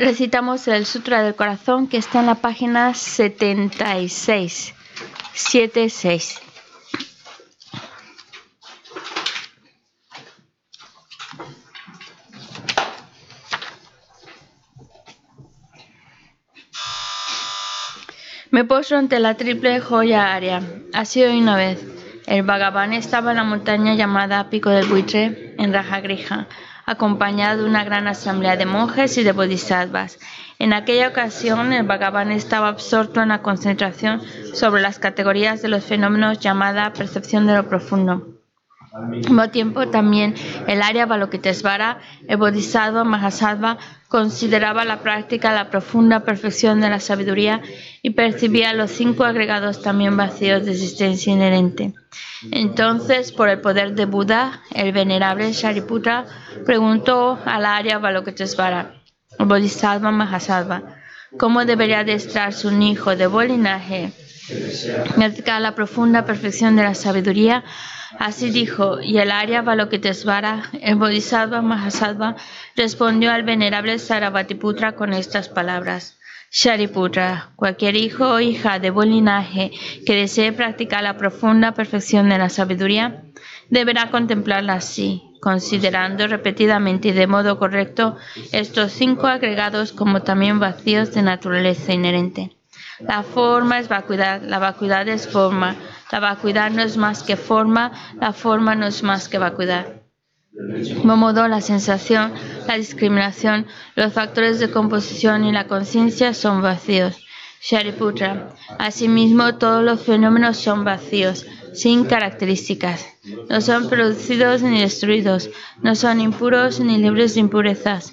Recitamos el Sutra del Corazón que está en la página 76. 76. Me poso ante la triple joya área. Así hoy una vez. El Bhagavan estaba en la montaña llamada Pico del Buitre, en Rajagrija acompañado de una gran asamblea de monjes y de bodhisattvas. En aquella ocasión, el Bhagavan estaba absorto en la concentración sobre las categorías de los fenómenos llamada percepción de lo profundo. Al mismo tiempo, también el área Balokitesvara, el Bodhisattva Mahasattva, consideraba la práctica la profunda perfección de la sabiduría y percibía los cinco agregados también vacíos de existencia inherente. Entonces, por el poder de Buda, el venerable Shariputra preguntó al área Balokitesvara, el Bodhisattva Mahasattva, cómo debería adestrarse un hijo de buen linaje, la profunda perfección de la sabiduría Así dijo, y el Arya Balokitesvara, el Bodhisattva Mahasattva, respondió al venerable Sarabhatiputra con estas palabras. Shariputra, cualquier hijo o hija de buen linaje que desee practicar la profunda perfección de la sabiduría, deberá contemplarla así, considerando repetidamente y de modo correcto estos cinco agregados como también vacíos de naturaleza inherente. La forma es vacuidad, la vacuidad es forma, la vacuidad no es más que forma, la forma no es más que vacuidad. Modo, la sensación, la discriminación, los factores de composición y la conciencia son vacíos. Shariputra. Asimismo, todos los fenómenos son vacíos, sin características. No son producidos ni destruidos, no son impuros ni libres de impurezas,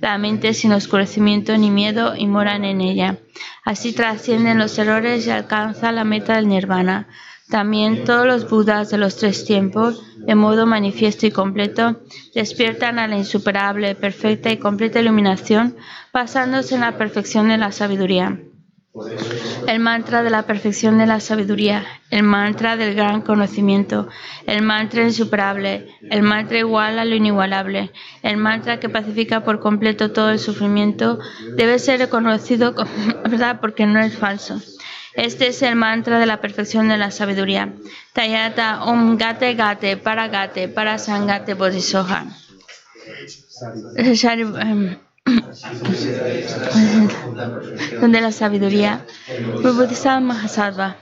la mente sin oscurecimiento ni miedo y moran en ella. Así trascienden los errores y alcanza la meta del nirvana. También todos los budas de los tres tiempos, de modo manifiesto y completo, despiertan a la insuperable, perfecta y completa iluminación, basándose en la perfección de la sabiduría. El mantra de la perfección de la sabiduría, el mantra del gran conocimiento, el mantra insuperable, el mantra igual a lo inigualable, el mantra que pacifica por completo todo el sufrimiento, debe ser reconocido como verdad porque no es falso. Este es el mantra de la perfección de la sabiduría. Tayata Om Gate Gate Para Gate Para Sangate Bodhisoha. Em, donde la sabiduría Mahasattva.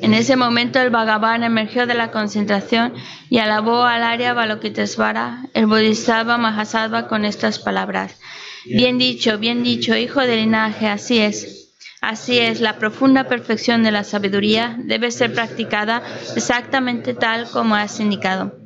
En ese momento el Bhagavan emergió de la concentración y alabó al Arya Balokitesvara, el Bodhisattva Mahasattva, con estas palabras. Bien dicho, bien dicho, hijo del linaje, así es. Así es, la profunda perfección de la sabiduría debe ser practicada exactamente tal como has indicado.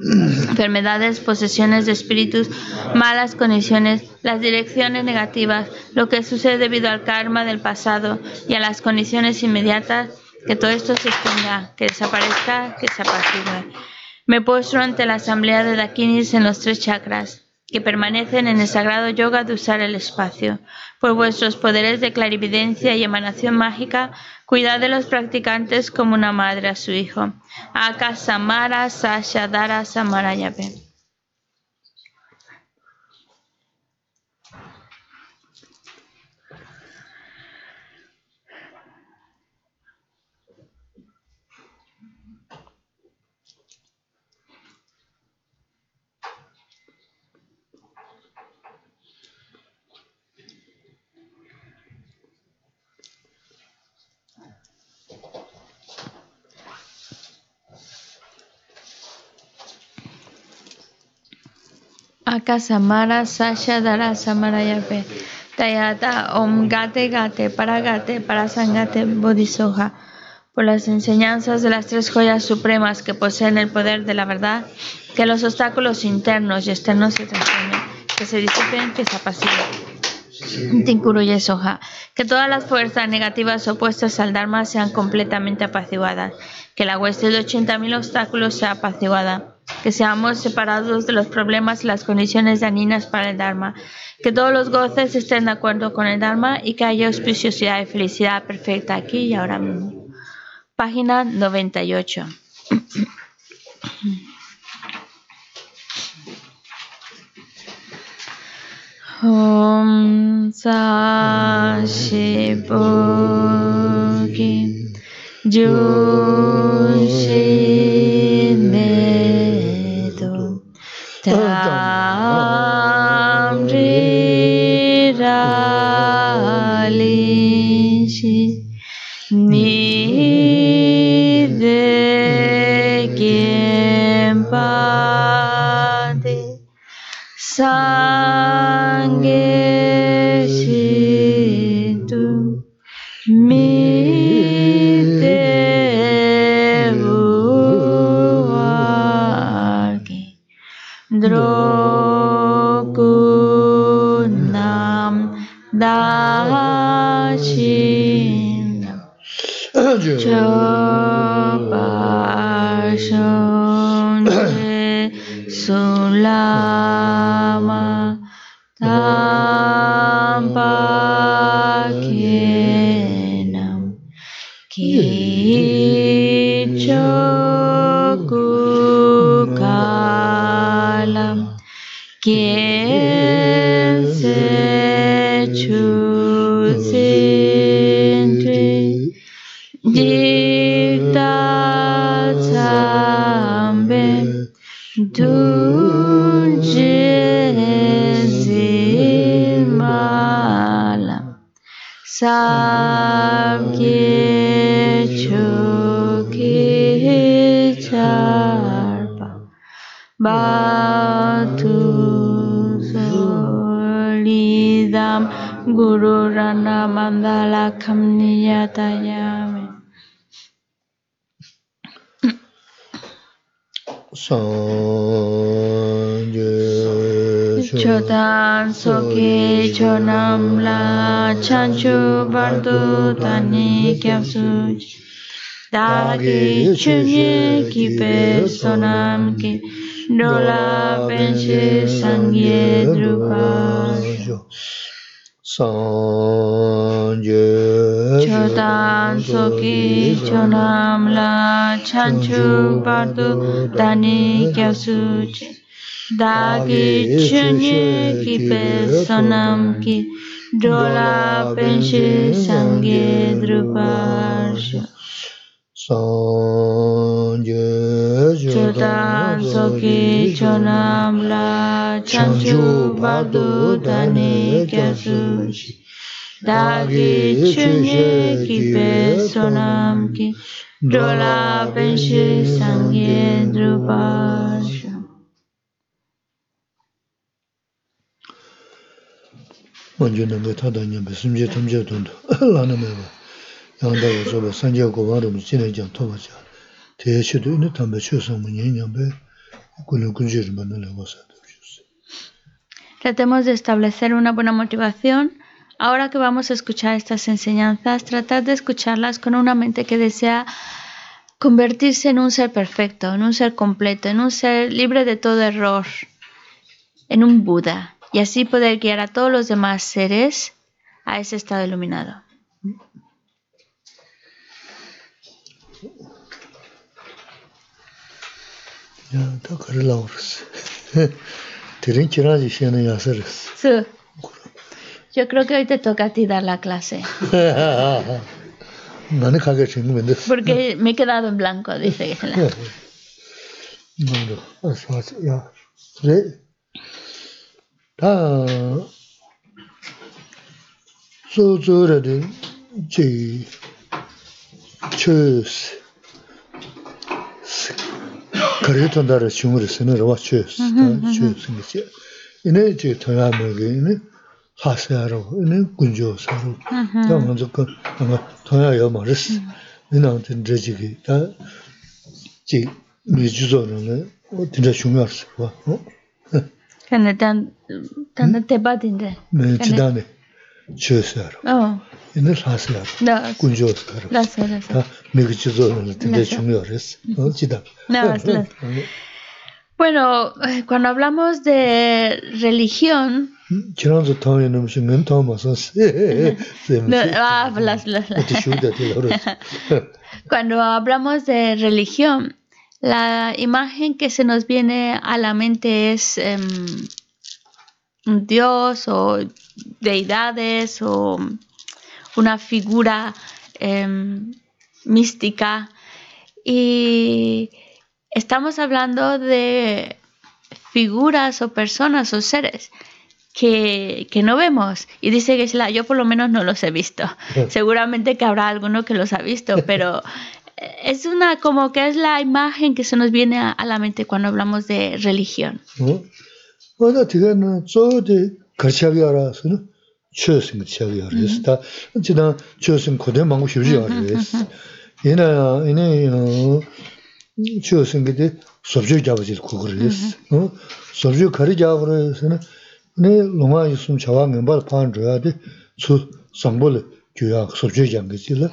enfermedades, posesiones de espíritus, malas condiciones, las direcciones negativas, lo que sucede debido al karma del pasado y a las condiciones inmediatas, que todo esto se extinga, que desaparezca, que se apacigue. Me postro ante la asamblea de Dakinis en los tres chakras que permanecen en el sagrado yoga de usar el espacio. Por vuestros poderes de clarividencia y emanación mágica, cuidad de los practicantes como una madre a su hijo. Aka Samara Sashadara Samarayabe. Akasamara Sasha Dara Samarayape Tayata Om Gate Gate Paragate Parasangate Bodhisoja por las enseñanzas de las tres joyas supremas que poseen el poder de la verdad, que los obstáculos internos y externos se transformen, que se disipen, que se apaciguen. Tinkuruye Soja, que todas las fuerzas negativas opuestas al Dharma sean completamente apaciguadas, que la hueste de 80.000 obstáculos sea apaciguada que seamos separados de los problemas y las condiciones dañinas para el Dharma, que todos los goces estén de acuerdo con el Dharma y que haya auspiciosidad y felicidad perfecta aquí y ahora mismo. Página 98. Om tamriraalishi nidekempade sa गुरुर्नमदालखं नियतायामि Chotan soke chonam la chanchu bardu tani kyam suj Dagi chunye ki pe sonam ki Dola penche sangye drupa Sanje Chodan soki chonam la chanchu bardu tani kyapsu Dagi chunye ki sonam ki dola penche sangye drupa Sanje Chodan soki chonam la chanchu bardu tani kyasu Dagi chunye ki pe sonam ki dola penshi sangye drupasha 먼저 남게 타다냐 심지 탐제 돈도 라는 거 양다고 저거 산제 고바로 지내 장 토바자 대체도 있는 담배 Tratemos de establecer una buena motivación. Ahora que vamos a escuchar estas enseñanzas, tratar de escucharlas con una mente que desea convertirse en un ser perfecto, en un ser completo, en un ser libre de todo error, en un Buda, y así poder guiar a todos los demás seres a ese estado iluminado. 야, 다 그러려고 그랬어. 들은 지나지 시는 야서랬어. Su, Yo creo que hoy te toca a ti dar la clase, 나는 가게 생기면 됐어. porque me he quedado en blanco, dice. la- 너도 알았어, 알았어. 야, 그래. 다 소저라든 제 처스 kare tondara shungari sena rawa chös, chös ngisi. Ine chi toyamagi, ine hasaya rawa, ine gunjo saru. Mm-hmm. Da nganzo ka anga toya yo maris, mm-hmm. ina antin drejigi, da chi mi juzo ranga, dinda shungari sikwa. Kane dan, dana hmm? teba dinda. Ne, chidane. 주세요. Oh, 이늘 하세요. no, 군조사로. gracias, gracias. 다 미주조는 진짜 네. 중요했어. 어, 지단. No, es la- Bueno, eh, cuando hablamos de religión, 지난주 통에 넘으신 건 도마서 세. no, ah, las- las- las- 어떻게 쉬우다 되더라. cuando hablamos de religión, la imagen que se nos viene a la mente es em, un dios o deidades o una figura em, mística y estamos hablando de figuras o personas o seres que, que no vemos. Y dice Geshe-la, yo por lo menos no los he visto. Seguramente que habrá alguno que los ha visto, pero eh, es una como que es la imagen que se nos viene a, a la mente cuando hablamos de religión. 어? 어, 나 되게는 저대 거치하게 알아서는 최신 거치하게 알았어. 다 지난 최신 고대 망고 쉬지 알았어. 얘나 얘네 어 최신 그때 sobju 잡아지 그거랬어. 어? sobju 거리 잡으러서는 네 로마 있으면 자왕 멤버 판 줘야 돼. 수 상벌 교약 sobju 장게지라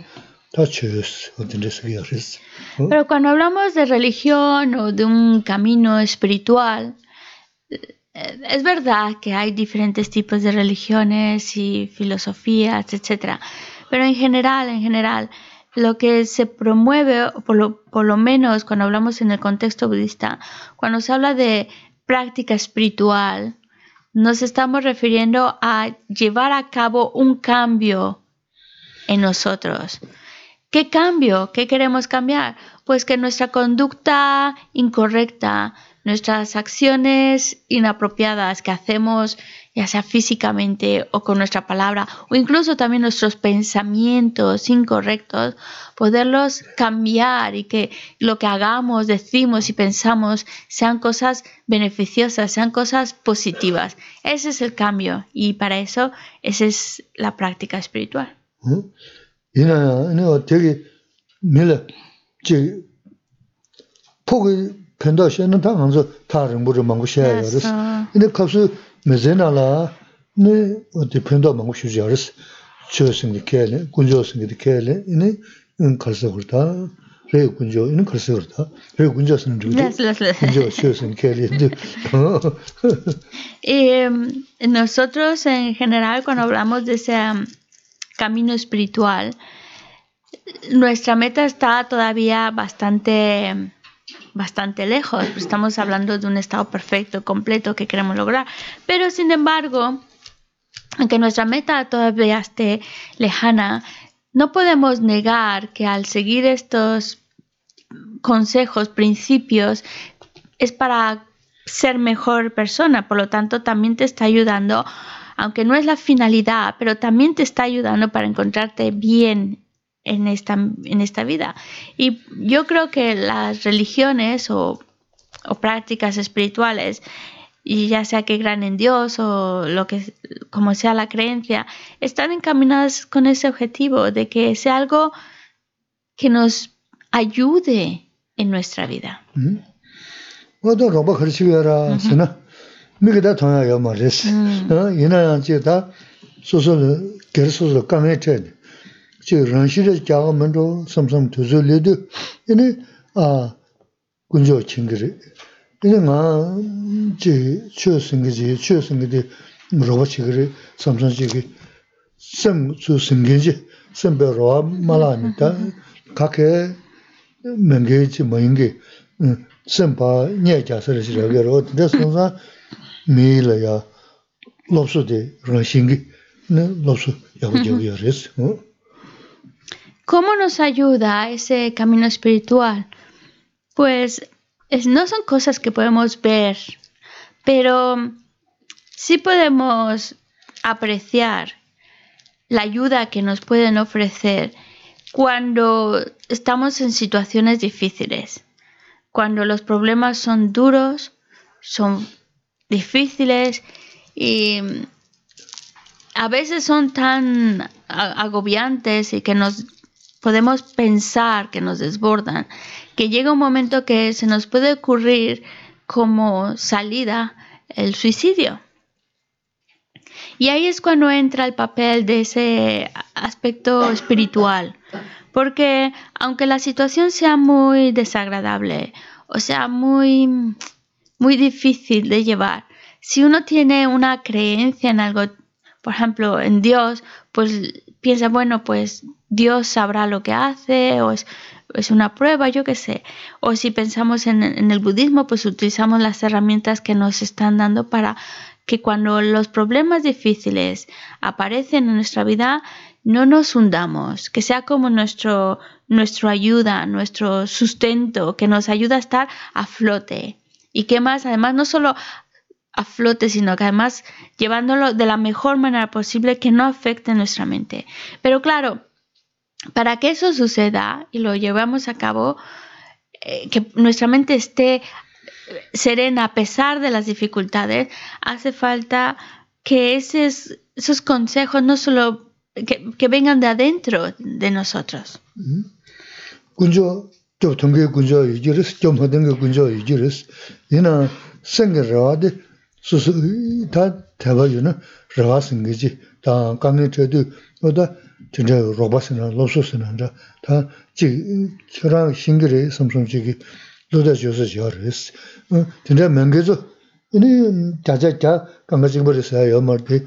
다 최스 어떤 데서 알았어. 어? Pero cuando hablamos de religión o de un camino espiritual, eh, es verdad que hay diferentes tipos de religiones y filosofías, etc. Pero en general, en general, lo que se promueve, por lo, por lo menos cuando hablamos en el contexto budista, cuando se habla de práctica espiritual, nos estamos refiriendo a llevar a cabo un cambio en nosotros. ¿Qué cambio? ¿Qué queremos cambiar? Pues que nuestra conducta incorrecta, nuestras acciones inapropiadas que hacemos, ya sea físicamente o con nuestra palabra, o incluso también nuestros pensamientos incorrectos, poderlos cambiar y que lo que hagamos, decimos y pensamos sean cosas beneficiosas, sean cosas positivas. Ese es el cambio y para eso esa es la práctica espiritual. penda pendo shenan ta nganzo ta rinpoche mangu shaya yaris. Uh. Ine kapsu mezena la, ine di pendo mangu shuja yaris. Chio singi kele, gunjo singi kele, ine karsa kurta, rei gunjo, ine karsa kurta, rei gunjo singi rikita, gunjo chio singi kele. Nosotros en general cuando hablamos de ese um, camino espiritual, nuestra meta está todavía bastante... bastante lejos. Estamos hablando de un estado perfecto, completo que queremos lograr. Pero sin embargo, aunque nuestra meta todavía esté lejana, no podemos negar que al seguir estos consejos, principios, es para ser mejor persona. Por lo tanto, también te está ayudando, aunque no es la finalidad, pero también te está ayudando para encontrarte bien en esta, en esta vida. Y yo creo que las religiones o, o prácticas espirituales, y ya sea que crean en Dios o lo que como sea la creencia, están encaminadas con ese objetivo de que sea algo que nos ayude en nuestra vida. 제 런시를 자가 먼저 섬섬 두절려도 얘네 아 군조 친구리 이제 나제 최승기지 최승기지 로버치 그리 삼성지기 섬 주승기지 섬베로 말아니다 각에 맹게지 뭐인게 섬바 녀자서를 지려고 근데 손사 미래야 롭수데 런싱기 네 롭수 야고 저기 그랬어 어 ¿Cómo nos ayuda ese camino espiritual? Pues no son cosas que podemos ver, pero sí podemos apreciar la ayuda que nos pueden ofrecer cuando estamos en situaciones difíciles, cuando los problemas son duros, son difíciles y a veces son tan agobiantes y que nos podemos pensar que nos desbordan, que llega un momento que se nos puede ocurrir como salida el suicidio. Y ahí es cuando entra el papel de ese aspecto espiritual, porque aunque la situación sea muy desagradable, o sea, muy, muy difícil de llevar, si uno tiene una creencia en algo, por ejemplo, en Dios, pues piensa, bueno, pues Dios sabrá lo que hace o es, una prueba, yo qué sé. O si pensamos en, el budismo, pues utilizamos las herramientas que nos están dando para que cuando los problemas difíciles aparecen en nuestra vida, no nos hundamos, que sea como nuestro, nuestro ayuda, nuestro sustento, que nos ayuda a estar a flote. Y que más, además, no solo a flote, sino que además llevándolo de la mejor manera posible que no afecte nuestra mente. Pero claro, para que eso suceda y lo llevamos a cabo, eh, que nuestra mente esté serena a pesar de las dificultades, hace falta que esos, consejos no solo que, vengan de adentro de nosotros. 진짜 로바스나 로소스나 다 지, 저랑 싱글이 삼성지기 로다 줘서 저르스. 어, 진짜 맹게서 이니 자자자 강가지 버렸어요. 말때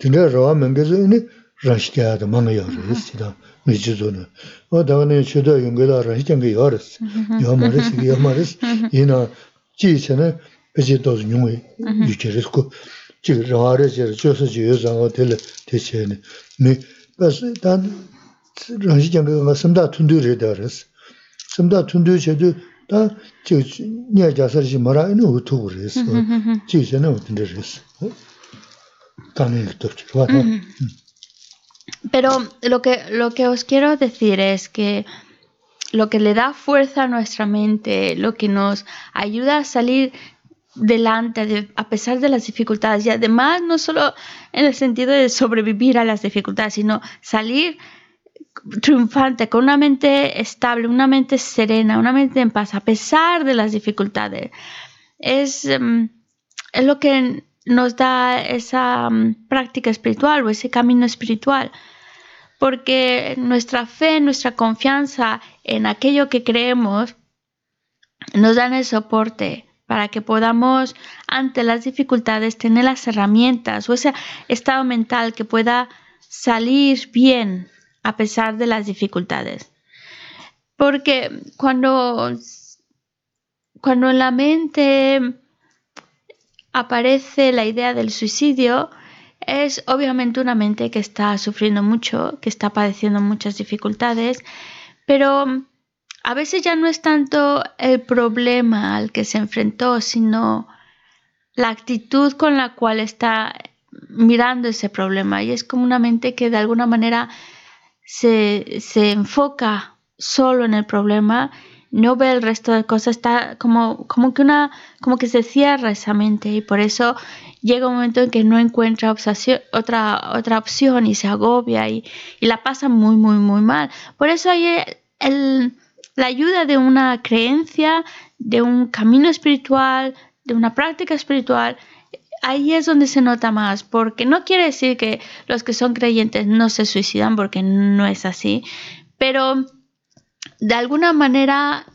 진짜 로아 맹게서 이니 라시게도 망해요. 그랬지다. 미지도는. 어, 다음에 저도 연결을 하시던 게 열었어. 요 말이지, 요 말이지. 이나 지체는 이제 또 용이 유지했고 지금 로아를 줘서 줘서 될 대체는 네 그래서 단 rāngshī jāngā ngā samdā tundu rī dā rīs. Samdā tundu chā tu 다 저, 냐 자설이 뭐라 이는 우투 그랬어. 지세는 어떤 데랬어. también Pero lo que, lo que os quiero decir es que lo que le da fuerza a nuestra mente, lo que nos ayuda a salir delante a pesar de las dificultades y además no solo en el sentido de sobrevivir a las dificultades, sino salir triunfante, con una mente estable, una mente serena, una mente en paz, a pesar de las dificultades. Es, em, es lo que nos da esa em, práctica espiritual o ese camino espiritual. Porque nuestra fe, nuestra confianza en aquello que creemos nos dan el soporte para que podamos ante las dificultades tener las herramientas o ese estado mental que pueda salir bien a pesar de las dificultades. Porque cuando, cuando en la mente aparece la idea del suicidio, es obviamente una mente que está sufriendo mucho, que está padeciendo muchas dificultades, pero a veces ya no es tanto el problema al que se enfrentó, sino la actitud con la cual está mirando ese problema. Y es como una mente que de alguna manera se, se enfoca solo en el problema, no ve el resto de cosas, está como, como que una, como que se cierra esa mente y por eso llega un momento en que no encuentra otra, otra opción y se agobia y, y, la pasa muy, muy, muy mal. Por eso hay el, la ayuda de una creencia, de un camino espiritual, de una práctica espiritual, ahí es donde se nota más, porque no quiere decir que los que son creyentes no se suicidan, porque no es así, pero de alguna manera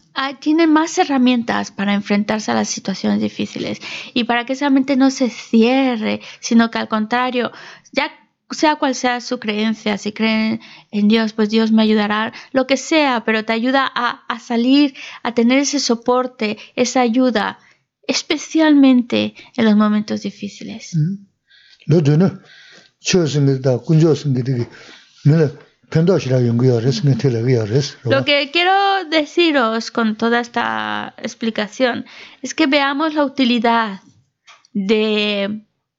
tienen más herramientas para enfrentarse a las situaciones difíciles. Y para que esa mente no se cierre, sino que al contrario, ya sea cual sea su creencia, si creen en Dios, pues Dios me ayudará, lo que sea, pero te ayuda a, a salir, a tener ese soporte, esa ayuda, especialmente en los momentos difíciles. Lo que quiero deciros con toda esta explicación es que veamos la utilidad de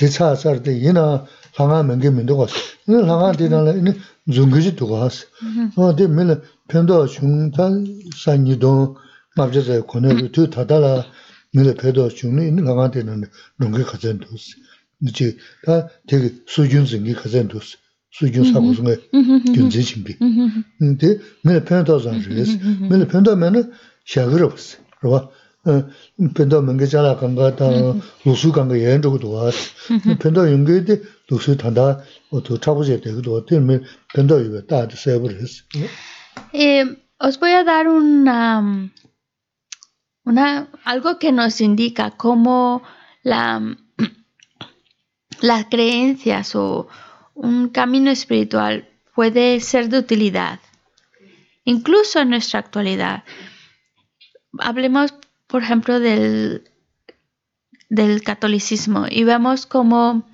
제차 살때 이나 상하 맹게 민도고 이 상하 되나라 이 중거지 두고 하스 어데 밀 편도 중단 산이도 맞아서 권을 두 다달라 밀 배도 중이 이 상하 되는 농게 가전 도스 이제 다 되게 수준 증기 가전 도스 수준 사고 중에 견제 준비. 근데 밀 편도 산지스 밀 편도면은 샤그럽스 그러봐 mēngi chālā kāngā tā lūsū kāngā yān chōgu tōwa, pēdō yōngi tē lūsū tāndā tō chāgu chē tēki tōwa, tē mī pēdō yuwa tā tā sēbu rīs. Os voy a dar una una, algo que nos indica cómo la, las creencias o un camino espiritual puede ser de utilidad, incluso en nuestra actualidad. Hablemos, por ejemplo, del, del catolicismo y vemos cómo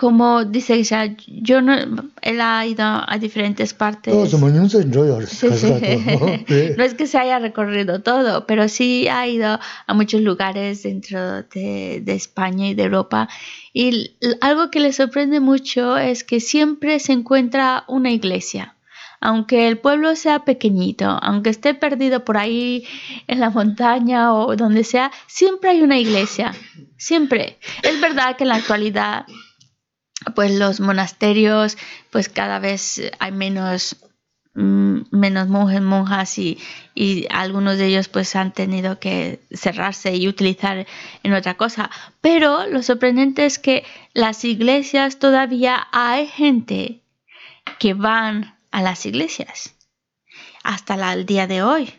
como dice ya yo no, él ha ido a diferentes partes. no es que se haya recorrido todo, pero sí ha ido a muchos lugares dentro de, de España y de Europa. Y algo que le sorprende mucho es que siempre se encuentra una iglesia. Aunque el pueblo sea pequeñito, aunque esté perdido por ahí en la montaña o donde sea, siempre hay una iglesia. Siempre. Es verdad que en la actualidad pues los monasterios, pues cada vez hay menos mm, menos monjes, monjas y, y, algunos de ellos pues han tenido que cerrarse y utilizar en otra cosa. Pero lo sorprendente es que las iglesias todavía hay gente que van a las iglesias hasta el día de hoy.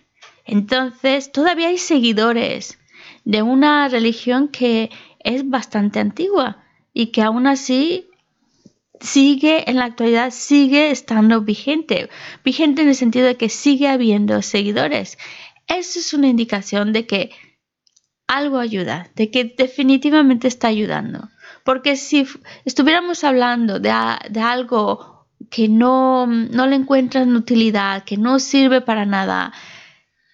Entonces, todavía hay seguidores de una religión que es bastante antigua y que aún así sigue en la actualidad, sigue estando vigente. Vigente en el sentido de que sigue habiendo seguidores. Eso es una indicación de que algo ayuda, de que definitivamente está ayudando. Porque si estuviéramos hablando de, algo que no, no, le encuentran utilidad, que no sirve para nada,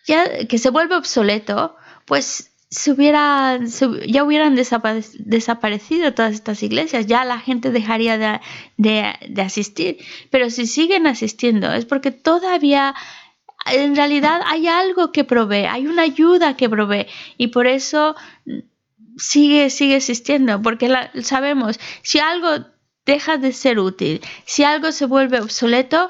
ya, que se vuelve obsoleto, pues se hubiera, ya hubieran desaparecido todas estas iglesias, ya la gente dejaría de, asistir. Pero si siguen asistiendo es porque todavía en realidad hay algo que provee, hay una ayuda que provee y por eso sigue, sigue existiendo, porque sabemos, si algo deja de ser útil, si algo se vuelve obsoleto,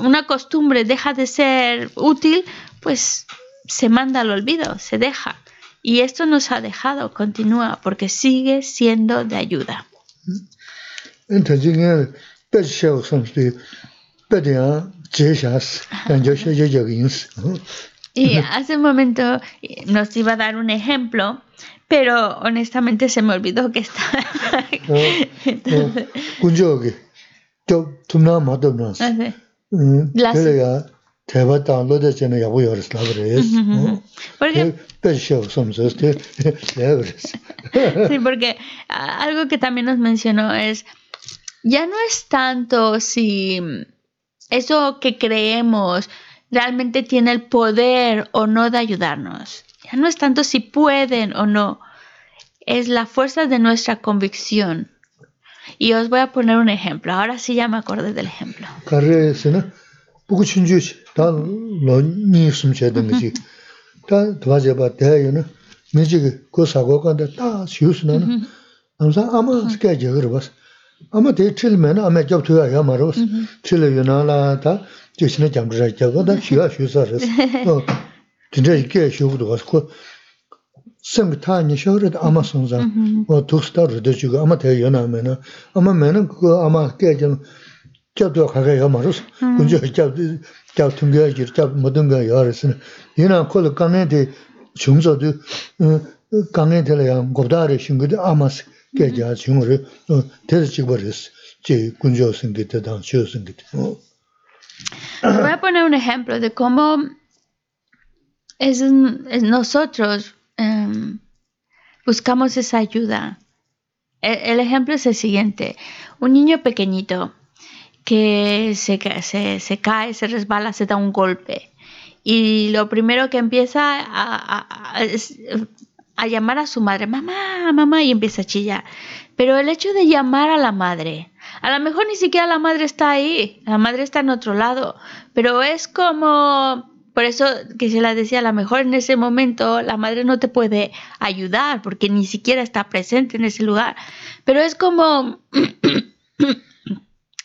una costumbre deja de ser útil, pues se manda al olvido, se deja. Y esto nos ha dejado, continúa, porque sigue siendo de ayuda. Y hace un momento nos iba a dar un ejemplo, pero honestamente se me olvidó que está. Porque, sí, porque algo que también nos mencionó es, ya no es tanto si eso que creemos realmente tiene el poder o no de ayudarnos. Ya no es tanto si pueden o no, es la fuerza de nuestra convicción. Y os voy a poner un ejemplo. Ahora sí ya me acordé del ejemplo. je gara bas, ama de chil me na ama jab tuya ya ma ra bas, chil yu na la ta, jo shi na jam zha ja go da xiu ya xiu sa res, dinja yi kaya xiu gu bas, ko sem ki ta nyi xiu rida ama sung za, o tuk sta rida chi go, ama daya yu na me na, ama me na go ama kaya jan, 잡도 가게 요 말us 군저 잡 잡 퉁게 지 잡 모든 거 요르스 이나 콜 강에데 중저도 강에데야 고다르 신거데 아마스 게자 중으로 대서 찍버렸어 제 군저 생기다 당 쉬어 생기다 Voy a poner un ejemplo de cómo es, nosotros um, buscamos esa ayuda. El, el ejemplo es el siguiente. Un niño pequeñito que se cae, se resbala, se da un golpe. Y lo primero que empieza a, a, llamar a su madre, mamá, mamá, y empieza a chillar. Pero el hecho de llamar a la madre, a lo mejor ni siquiera la madre está ahí, la madre está en otro lado, pero es como, por eso que se la decía, a lo mejor en ese momento la madre no te puede ayudar porque ni siquiera está presente en ese lugar, pero es como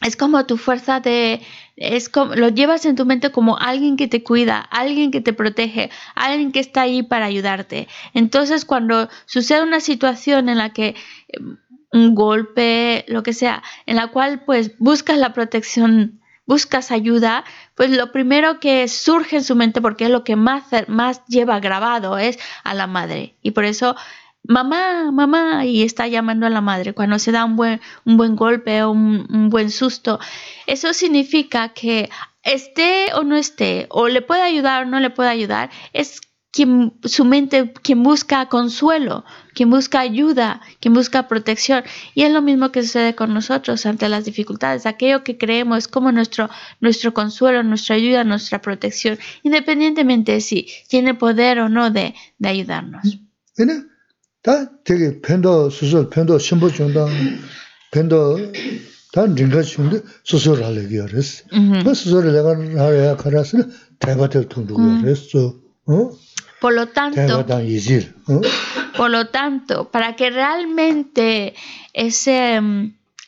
es como tu fuerza de, es como, lo llevas en tu mente como alguien que te cuida, alguien que te protege, alguien que está ahí para ayudarte. Entonces, cuando sucede una situación en la que em, un golpe, lo que sea, en la cual pues buscas la protección, buscas ayuda, pues lo primero que surge en su mente, porque es lo que más, más lleva grabado, es a la madre. Y por eso mamá, mamá, y está llamando a la madre cuando se da un buen, un buen golpe o un, buen susto. Eso significa que esté o no esté, o le puede ayudar o no le puede ayudar, es quien, su mente, quien busca consuelo, quien busca ayuda, quien busca protección. Y es lo mismo que sucede con nosotros ante las dificultades. Aquello que creemos como nuestro, nuestro consuelo, nuestra ayuda, nuestra protección, independientemente de si tiene poder o no de, de ayudarnos. 다 되게 펜도 수술 펜도 신부 중다 펜도 다 링가 중데 수술 하려고 그랬어. 그 수술을 내가 하려야 가라서 대바들 통도 그랬어. 어? por lo tanto, por lo tanto, para que realmente ese,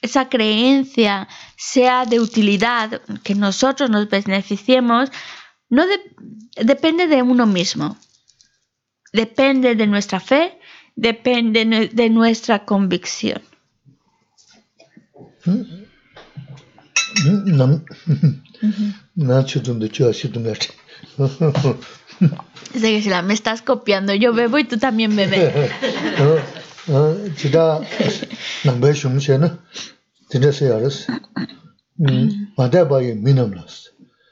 esa creencia sea de utilidad, que nosotros nos beneficiemos, no de, depende de uno mismo. Depende de nuestra fe, depende de nuestra convicción. Dice que si la me estás copiando, yo bebo y tú también bebes. Ah, ah, Chita, nangbe shungche na, tinda se yaras, mm, maday bayi minam las.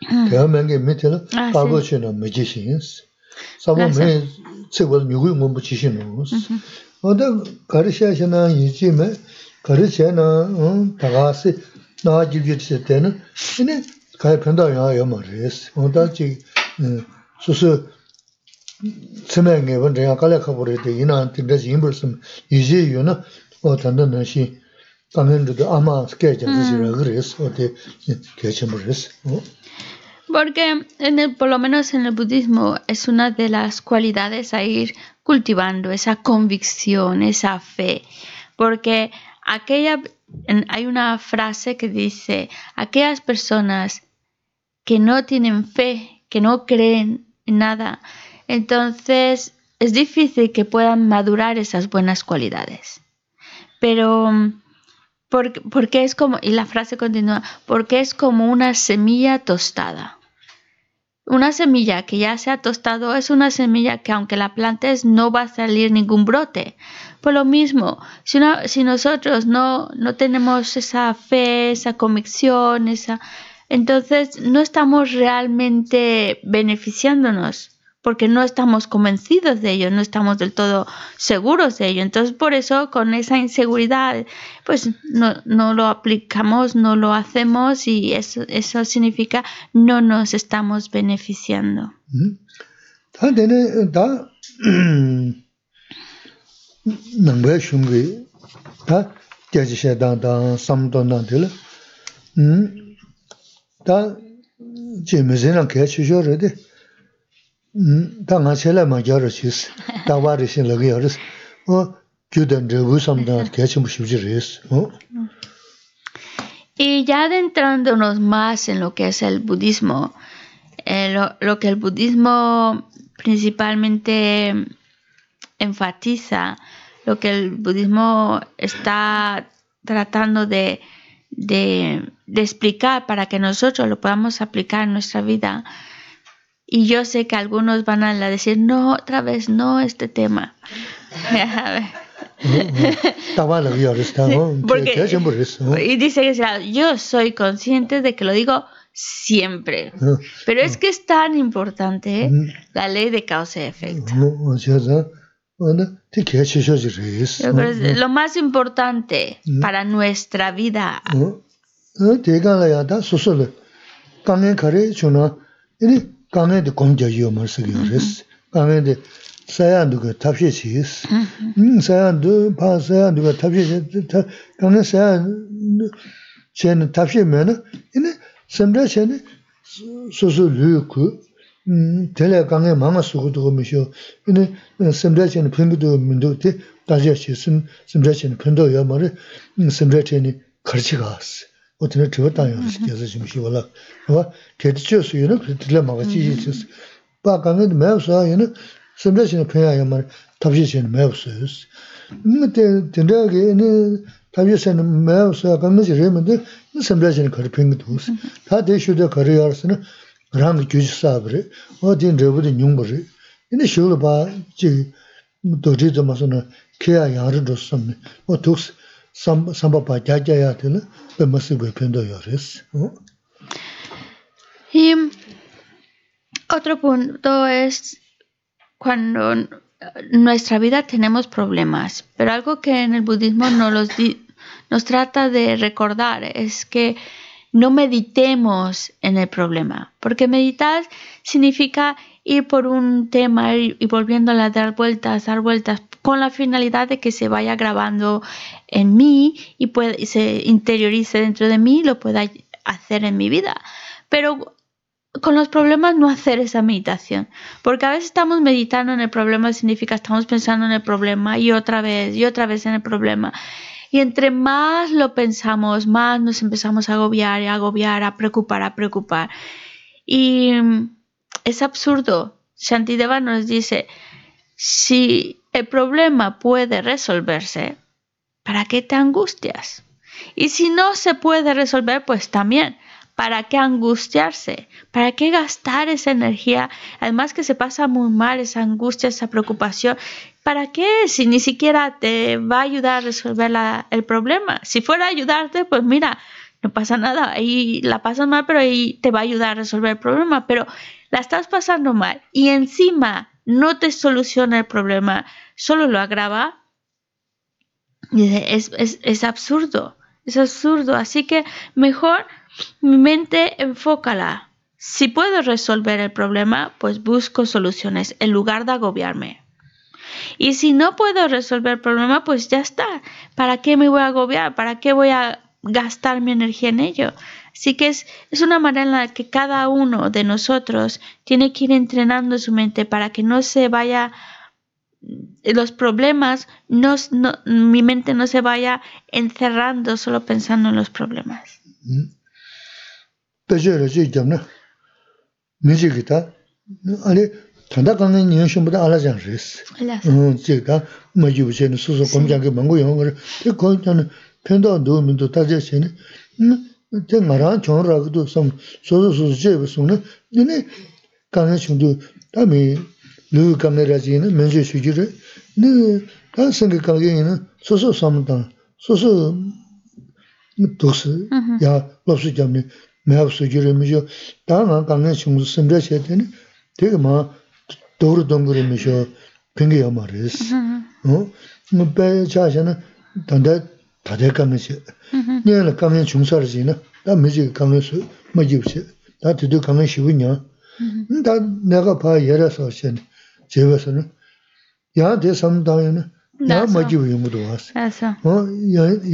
Mm. Teha menge mitila, kago che na meji shingis. Sabo me tsikwa nyugui ngombo chishi nungos. Maday kari shaya she na yiji mm-hmm. me, kari che na mm, tagasi, naa jibjit se tena, ini kaya penda yaa yaa ma res. Maday chik, sum yiji yu na o tanda na shi kangen de ama ske ja zi ra gres o de ke chimbo res Porque en el, por lo menos en el budismo es una de las cualidades a ir cultivando, esa convicción, esa fe. Porque aquella, hay una frase que dice, aquellas personas que no tienen fe, que no creen en nada, entonces es difícil que puedan madurar esas buenas cualidades. Pero porque, porque es como, y la frase continúa, porque es como una semilla tostada. Una semilla que ya se ha tostado es una semilla que aunque la plantes no va a salir ningún brote. Por lo mismo, si, si nosotros no, no tenemos esa fe, esa convicción, esa, entonces no estamos realmente beneficiándonos porque no estamos convencidos de ello, no estamos del todo seguros de ello. Entonces, por eso, con esa inseguridad, pues no, no lo aplicamos, no lo hacemos y eso, eso significa no nos estamos beneficiando. Y ya adentrándonos más en lo que es el budismo, eh, lo, lo, que el budismo principalmente enfatiza, lo que el budismo está tratando de, de, de explicar para que nosotros lo podamos aplicar en nuestra vida, y yo sé que algunos van a decir, no, otra vez no este tema. Porque, y dice que yo soy consciente de que lo digo siempre. Pero es que es tan importante ¿eh? la ley de causa y efecto. Bueno, te que hecho yo si reis. Lo más importante mm. para nuestra vida. Eh, te gana ya da susulu. Kangen kare chuna. Ini kangen de gongja yo mar se yo mm-hmm. res. Kangen de sayan du ge tapshe chis. Hmm, mm, sayan du pa sayan du ge tapshe kangen sayan chen tapshe me na. Ini semre chen susulu ku tēlē kāngē māngā sūgū tūgō mī shio, inē sīmdhā chēni pīmbī tūgō mī tūgō tē dājā chē sīmdhā chēni pīndō yā mā rē, sīmdhā chēni karchī gās, o tēne tīwa tāng yā sī kēsā chī mī shio wā lā, wā tētī chē sū yō nā tēlē māngā chī chī chī sī, bā kāngē tī mē wā sā yō nā sīmdhā chēni pīyā yā mā rē, tabshī chēni mē wā sā yō sī, tēndrā kē inē tabshī chēni mē wā sā kāngē chī rē mā tē sīmdhā chēni karī pīmbī tūgō sī, tā tē shū tē karī yā rā sī nā, rāngi gyōshī sābari, wā tīn rābari nyungbari. Yīni bā jī dōjī na kēyā dōs. Y otro punto es cuando en nuestra vida tenemos problemas, pero algo que en el budismo no los nos trata de recordar es que no meditemos en el problema, porque meditar significa ir por un tema y volviéndole a dar vueltas, dar vueltas, con la finalidad de que se vaya grabando en mí y se interiorice dentro de mí y lo pueda hacer en mi vida. Pero con los problemas no hacer esa meditación, porque a veces estamos meditando en el problema, significa estamos pensando en el problema y otra vez y otra vez en el problema. Y entre más lo pensamos, más nos empezamos a agobiar a agobiar, a preocupar, a preocupar. Y es absurdo. Shantideva nos dice, si el problema puede resolverse, ¿para qué te angustias? Y si no se puede resolver, pues también, ¿Para qué angustiarse? ¿Para qué gastar esa energía? Además que se pasa muy mal esa angustia, esa preocupación. ¿Para qué? Si ni siquiera te va a ayudar a resolver el problema. Si fuera a ayudarte, pues mira, no pasa nada. Ahí la pasas mal, pero ahí te va a ayudar a resolver el problema. Pero la estás pasando mal y encima no te soluciona el problema, solo lo agrava. Es, es, es absurdo, es absurdo. Así que mejor mi mente enfócala. Si puedo resolver el problema, pues busco soluciones en lugar de agobiarme. Y si no puedo resolver el problema, pues ya está. ¿Para qué me voy a agobiar? ¿Para qué voy a gastar mi energía en ello? Así que es, una manera en la que cada uno de nosotros tiene que ir entrenando su mente para que no se vaya los problemas, mi mente no se vaya encerrando solo pensando en los problemas. Mm. 배제 레지 잡나 미지기다 아니 단다 강은 연심보다 알아장 레스 음 제가 뭐지 무슨 수수 검장게 뭔고 이런 거를 그 거기는 편도 도면도 따져시네. 음 제가 전라고도 좀 소소 소제 무슨 근데 강은 중도 다음에 루 카메라지는 면제 수지를 네다 생각 강에는 소소 소소 독스 야 롭스 잡네. mayab sujiri misho, taa nga kangan shungu simdra she teni, tegi maa dogru donguri misho pingi ya maa resi. Baya chaasha na tanda taday kangan she, nyaa la kangan shungsar she na, taa miji kangan su majib she, taa tidu kangan shivu nyaa, taa naga paa yara saa she na, jeba saa na, yaa de samdaya na, yaa majib yungu duwa se,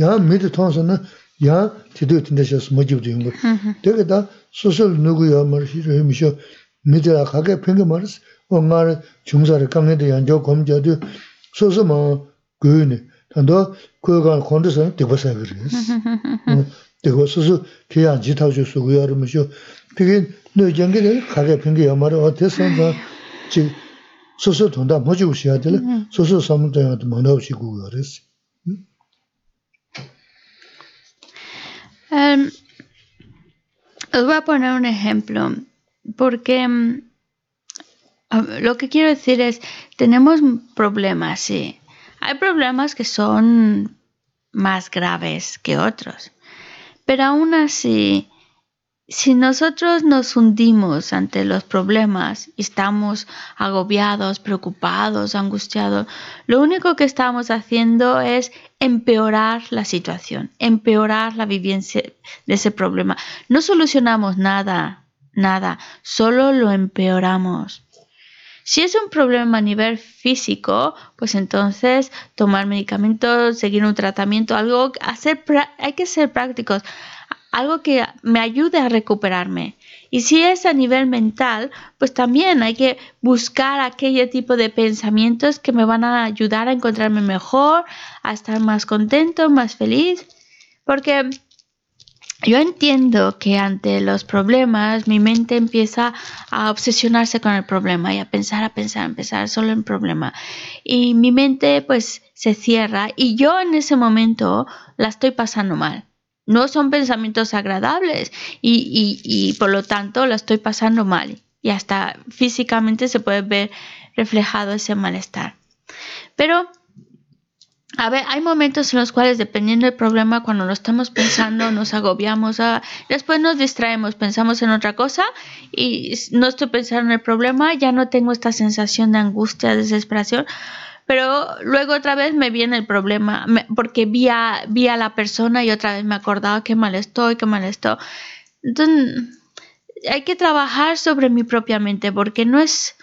yaa midi thonsa na, 야 tido tindaxas mojibdo yungo. Dega da sosol nugu ya maris, misho midira kage pinga maris, o ngara chungsari kangayda yanjo gomjadu soso ma goyoni. Tando kuyo gan kondo sana dikwa sagiris. Dikwa soso kiyan jitawjo sugu yaro misho. Pigi nu jangida kage pinga ya mara, o tesan da soso tonda mojibu shiyadila, soso samudayangada mandabu shigugu yaris. Um, os voy a poner un ejemplo, porque um, lo que quiero decir es, tenemos problemas, sí. Hay problemas que son más graves que otros, pero aún así si nosotros nos hundimos ante los problemas y estamos agobiados, preocupados, angustiados, lo único que estamos haciendo es empeorar la situación, empeorar la vivencia de ese problema. No solucionamos nada, nada, solo lo empeoramos. Si es un problema a nivel físico, pues entonces tomar medicamentos, seguir un tratamiento, algo, hacer, hay que ser prácticos algo que me ayude a recuperarme. Y si es a nivel mental, pues también hay que buscar aquel tipo de pensamientos que me van a ayudar a encontrarme mejor, a estar más contento, más feliz. Porque yo entiendo que ante los problemas mi mente empieza a obsesionarse con el problema y a pensar, a pensar, a pensar solo en problema. Y mi mente pues se cierra y yo en ese momento la estoy pasando mal no son pensamientos agradables y, y, por lo tanto lo estoy pasando mal y hasta físicamente se puede ver reflejado ese malestar. Pero, a ver, hay momentos en los cuales dependiendo del problema, cuando lo estamos pensando, nos agobiamos, ah, después nos distraemos, pensamos en otra cosa y no estoy pensando en el problema, ya no tengo esta sensación de angustia, desesperación, pero luego otra vez me viene el problema, porque vi a, vi a la persona y otra vez me acordaba qué mal estoy, qué mal estoy. Entonces, hay que trabajar sobre mi propia mente, porque no es,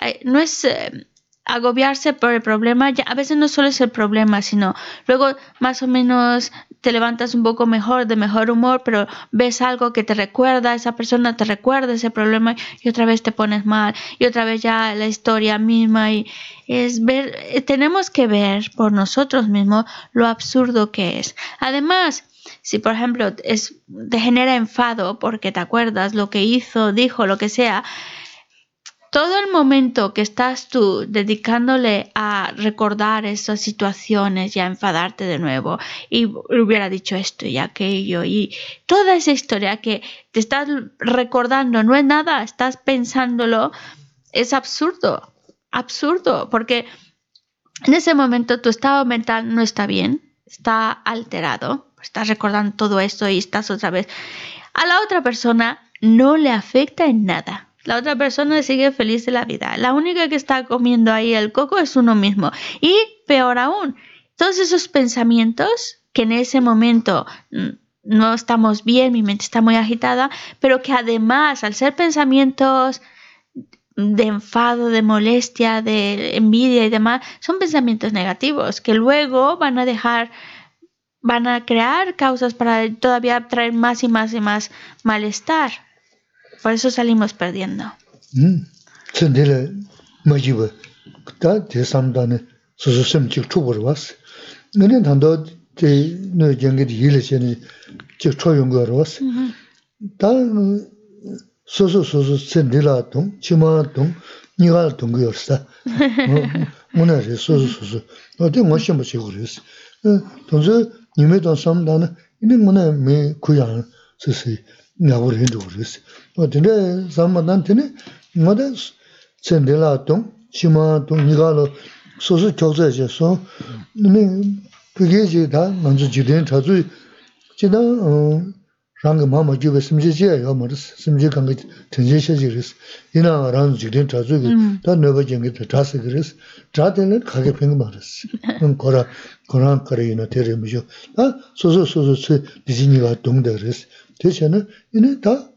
eh, no es eh, agobiarse por el problema, ya, a veces no solo es el problema, sino luego más o menos te levantas un poco mejor, de mejor humor, pero ves algo que te recuerda, esa persona te recuerda ese problema y otra vez te pones mal y otra vez ya la historia misma y es ver, eh, tenemos que ver por nosotros mismos lo absurdo que es. Además, si por ejemplo es, te genera enfado porque te acuerdas lo que hizo, dijo, lo que sea, todo el momento que estás tú dedicándole a recordar esas situaciones y a enfadarte de nuevo y hubiera dicho esto y aquello y toda esa historia que te estás recordando no es nada, estás pensándolo, es absurdo, absurdo, porque en ese momento tu estado mental no está bien, está alterado, estás recordando todo esto y estás otra vez. A la otra persona no le afecta en nada la otra persona sigue feliz de la vida. La única que está comiendo ahí el coco es uno mismo. Y peor aún, todos esos pensamientos que en ese momento mm, no estamos bien, mi mente está muy agitada, pero que además, al ser pensamientos de enfado, de molestia, de envidia y demás, son pensamientos negativos que luego van a dejar, van a crear causas para todavía traer más y más y más malestar. Por eso salimos perdiendo. Tsendele majiba, ta te samdane susu sem chik chubur was. Ngane tando te no jengi di hili chene chik choyungar was. Ta susu susu tsendela tong, chima tong, niga tong yorsa. Muna re susu susu. Te ngo shimba chigur yos. Tonzo nime tong samdane, ine muna me kuyang nyāgu rīndu gu rīs. Tīne sāma nān tīne ngā tā tsēndē lā tōng, shīmā tōng, nīgā lō sōsū kyōksā yā sō, nīmī pīkē jī tā ngā tsū jīdēn chā tsū jī tā rāngi mā mā jīwa simjī jī yā yā mā rīs, simjī kāngi tēnjī shā jī rīs. Yīnā ngā rāngi jīdēn chā tsū kī tā nirvā jīngi tā chā sī kī rīs, chā tēne kāgi pīngi mā rīs. Korā, korā kārī yīnā tērī mī shō, tā sōsū sōsū tsū dī jī nīgā tōng dā rīs. Res, te xe na, ina da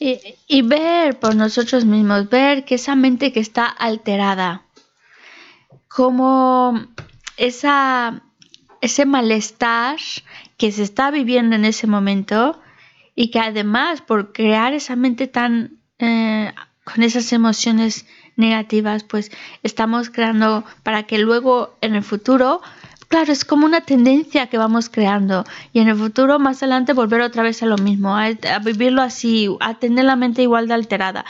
Y, ver por nosotros mismos, ver que esa mente que está alterada, como esa, ese malestar que se está viviendo en ese momento y que además por crear esa mente tan eh, con esas emociones negativas, pues estamos creando para que luego en el futuro Claro, es como una tendencia que vamos creando y en el futuro más adelante volver otra vez a lo mismo, a, vivirlo así, a tener la mente igual de alterada.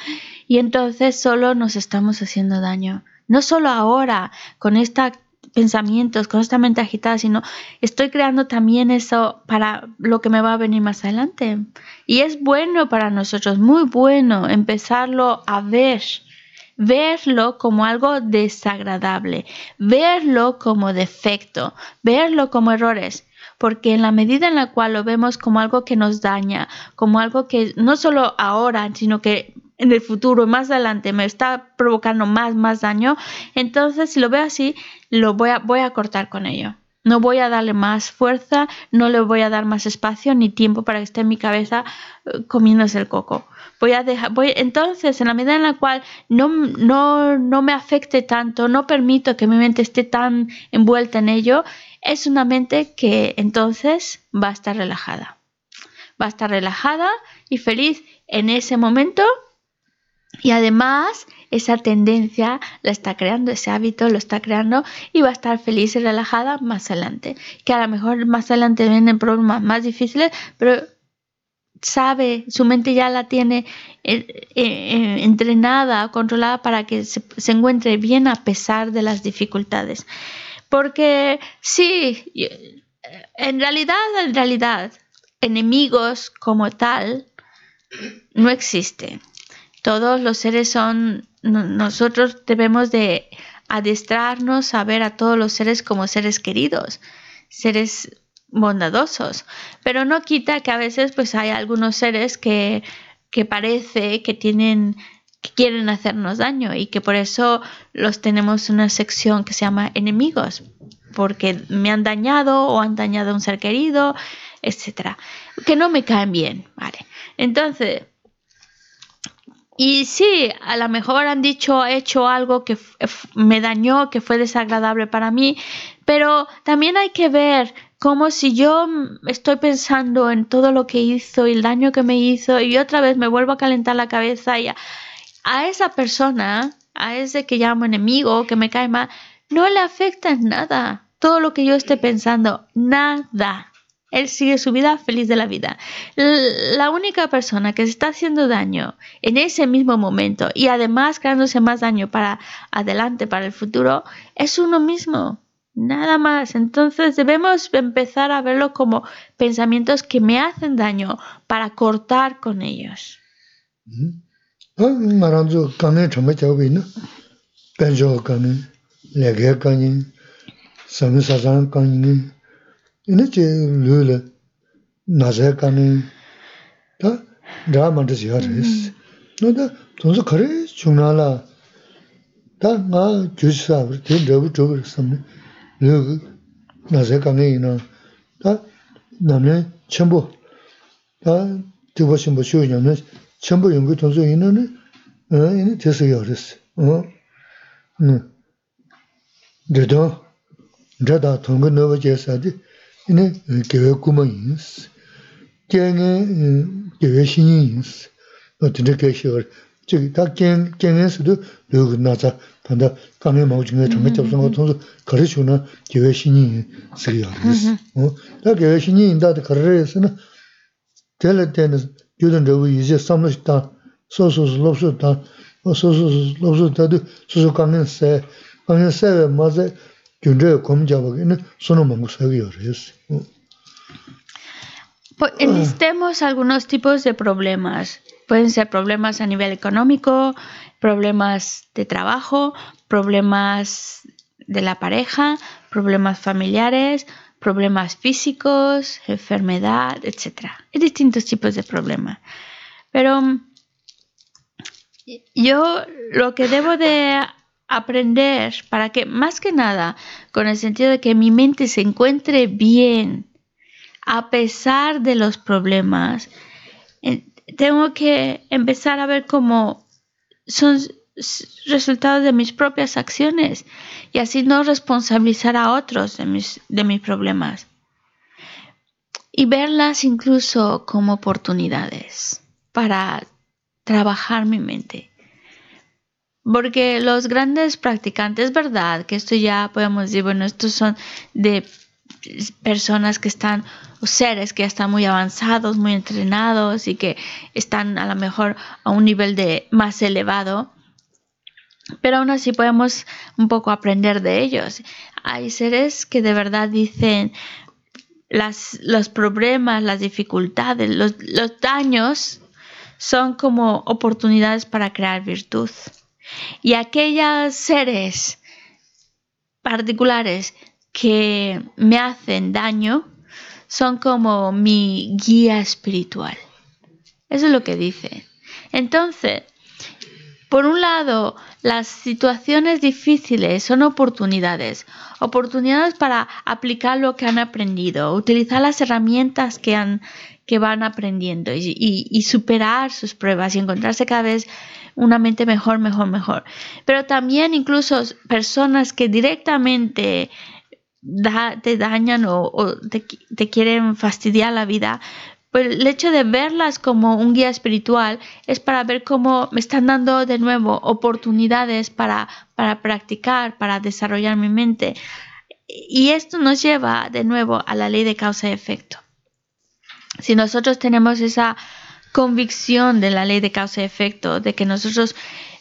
Y entonces solo nos estamos haciendo daño. No solo ahora, con estos pensamientos, con esta mente agitada, sino estoy creando también eso para lo que me va a venir más adelante. Y es bueno para nosotros, muy bueno empezarlo a ver verlo como algo desagradable, verlo como defecto, verlo como errores. Porque en la medida en la cual lo vemos como algo que nos daña, como algo que no solo ahora, sino que en el futuro, más adelante, me está provocando más, más daño, entonces si lo veo así, lo voy a, voy a cortar con ello. No voy a darle más fuerza, no le voy a dar más espacio ni tiempo para que esté en mi cabeza eh, comiéndose el coco. Voy a dejar, voy, entonces, en la medida en la cual no, no, no me afecte tanto, no permito que mi mente esté tan envuelta en ello, es una mente que entonces va a estar relajada. Va a estar relajada y feliz en ese momento y además esa tendencia la está creando, ese hábito lo está creando y va a estar feliz y relajada más adelante. Que a lo mejor más adelante vienen problemas más difíciles, pero sabe, su mente ya la tiene eh, eh, entrenada, controlada para que se, encuentre bien a pesar de las dificultades. Porque sí, en realidad, en realidad, enemigos como tal no existen. Todos los seres son, nosotros debemos de adestrarnos a ver a todos los seres como seres queridos, seres bondadosos, pero no quita que a veces pues hay algunos seres que, que parece que tienen que quieren hacernos daño y que por eso los tenemos una sección que se llama enemigos, porque me han dañado o han dañado a un ser querido, etcétera, que no me caen bien, vale. Entonces, y sí, a lo mejor han dicho, hecho algo que me dañó, que fue desagradable para mí, pero también hay que ver como si yo estoy pensando en todo lo que hizo y el daño que me hizo y otra vez me vuelvo a calentar la cabeza y a, esa persona, a ese que llamo enemigo, que me cae mal, no le afecta nada todo lo que yo esté pensando, nada, Él sigue su vida feliz de la vida. La única persona que se está haciendo daño en ese mismo momento y además creándose más daño para adelante, para el futuro, es uno mismo. Nada más. Entonces debemos empezar a verlo como pensamientos que me hacen daño para cortar con ellos. 르 나제 강에 있는 다 남네 전부 다 두고 신부 쉬우냐면 전부 연구 동서 있는 어 이제 됐어요 그랬어 어 음. 데도 데다 통고 너가 제사디 이네 계획 꾸머인스 땡에 계획 신인스 어떻게 계획을 저기 다 견견에서도 여기 나자. 단다 강에 마우 중에 정말 접선 거 통해서 거래주는 계획 신이 쓰리야 그래서 어?다 계획 신이 인다.도 거래에서는 될 때는 교든 저거 이제 삼로시다 소소스 롭스다 소소스 롭스다도 소소 강에서 강에서 맞아 균제 검자하고는 손을 먹고 살기요 그래서 Enlistemos algunos tipos de problemas. Pueden ser problemas a nivel económico, problemas de trabajo, problemas de la pareja, problemas familiares, problemas físicos, enfermedad, etc. Hay distintos tipos de problemas. Pero yo lo que debo de aprender para que, más que nada, con el sentido de que mi mente se encuentre bien a pesar de los problemas, tengo que empezar a ver cómo son resultados de mis propias acciones y así no responsabilizar a otros de mis, de mis problemas. Y verlas incluso como oportunidades para trabajar mi mente. Porque los grandes practicantes, verdad, que esto ya podemos decir, bueno, estos son de personas que están, seres que ya están muy avanzados, muy entrenados y que están a lo mejor a un nivel de más elevado. Pero aún así podemos un poco aprender de ellos. Hay seres que de verdad dicen las, los problemas, las dificultades, los, los daños son como oportunidades para crear virtud. Y aquellos seres particulares que me hacen daño son como mi guía espiritual. Eso es lo que dice. Entonces, por un lado, las situaciones difíciles son oportunidades, oportunidades para aplicar lo que han aprendido, utilizar las herramientas que, han, que van aprendiendo y, y superar sus pruebas y encontrarse cada vez una mente mejor, mejor, mejor. Pero también incluso personas que directamente te dañan o, te, quieren fastidiar la vida, pues el hecho de verlas como un guía espiritual es para ver cómo me están dando de nuevo oportunidades para, para practicar, para desarrollar mi mente. Y esto nos lleva de nuevo a la ley de causa y efecto. Si nosotros tenemos esa convicción de la ley de causa y efecto, de que nosotros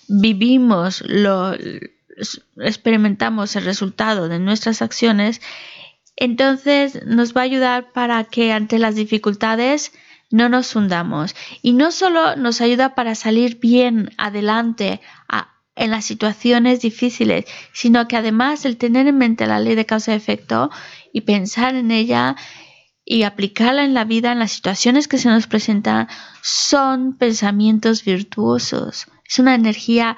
vivimos, lo, experimentamos el resultado de nuestras acciones, entonces nos va a ayudar para que ante las dificultades no nos hundamos. Y no solo nos ayuda para salir bien adelante en las situaciones difíciles, sino que además el tener en mente la ley de causa y efecto y pensar en ella y aplicarla en la vida, en las situaciones que se nos presentan, son pensamientos virtuosos. Es una energía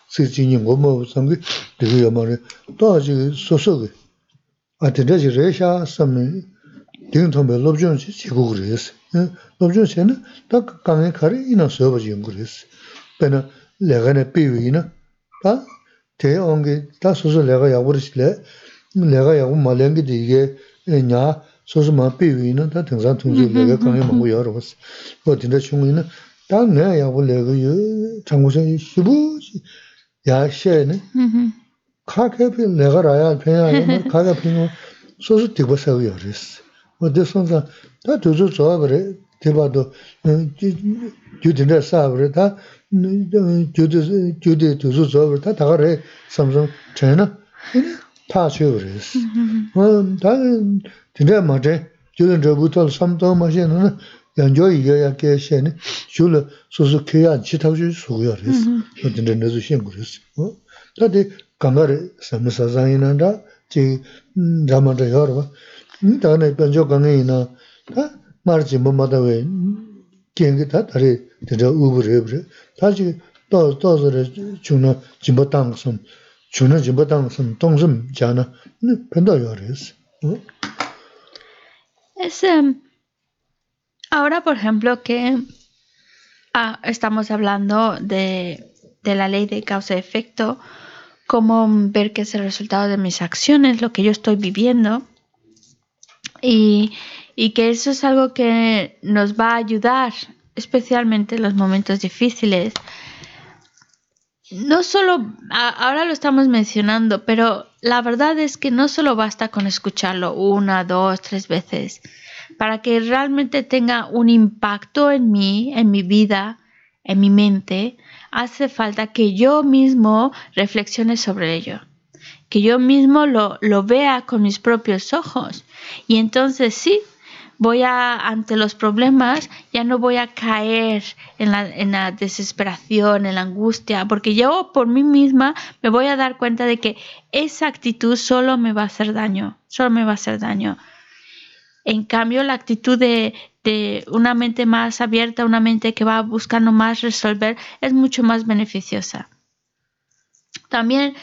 sikchini ngomo samgi dhigo yamari, to aji sosogi. Ati dhaji resha samni ding thombe lobchon chi chigo gurisi. Lobchon chi na, ta kange kari ina soba jing gurisi. Pena legane piwi ina, ta te ongi, ta soso lega yagurishi le, lega yagu malengi dige nya soso ma piwi ina, ta tingsan tungzi lega kange magu yarwasi. Po dinda chungu ina, ta nga yagu lega yu, changu shibu 야셰는 카케피 내가 라야 그냥 카케피는 소소 되고 세우여 그랬어. 어디 손자 다 두주 좋아 그래. 대봐도 주디네 사브레 다 주디 주디 두주 좋아 그래. 다 다가래 삼성 전화 다 쉬어 그랬어. 뭐다 근데 맞아. 주는 저부터 삼도 마시는 연조이 이야기에 셴이 줄로 소소 켜야 지타주 소요 그래서 근데 내주 신 그랬어 어 근데 강가를 삼사장이란다 지 자마다 여러 봐 다음에 변조 강에이나 다 말지 뭐마다 왜 경기 다 다리 되다 우브레 브레 다시 또 또서를 주는 진보당 선 주는 진보당 선 동심 자나 근데 변도 여러 했어 어 SM ahora, por ejemplo, que ah, estamos hablando de, la ley de causa-efecto, cómo ver qué es el resultado de mis acciones, lo que yo estoy viviendo. Y, y que eso es algo que nos va a ayudar, especialmente en los momentos difíciles. No solo, ahora lo estamos mencionando, pero la verdad es que no solo basta con escucharlo una, dos, tres veces. Para que realmente tenga un impacto en mí, en mi vida, en mi mente, hace falta que yo mismo reflexione sobre ello. Que yo mismo lo, vea con mis propios ojos. Y entonces sí, voy ante los problemas, ya no voy a caer en la, en la, desesperación, en la angustia, porque yo por mí misma me voy a dar cuenta de que esa actitud solo me va a hacer daño, solo me va a hacer daño. En cambio, la actitud de, una mente más abierta, una mente que va buscando más resolver, es mucho más beneficiosa. También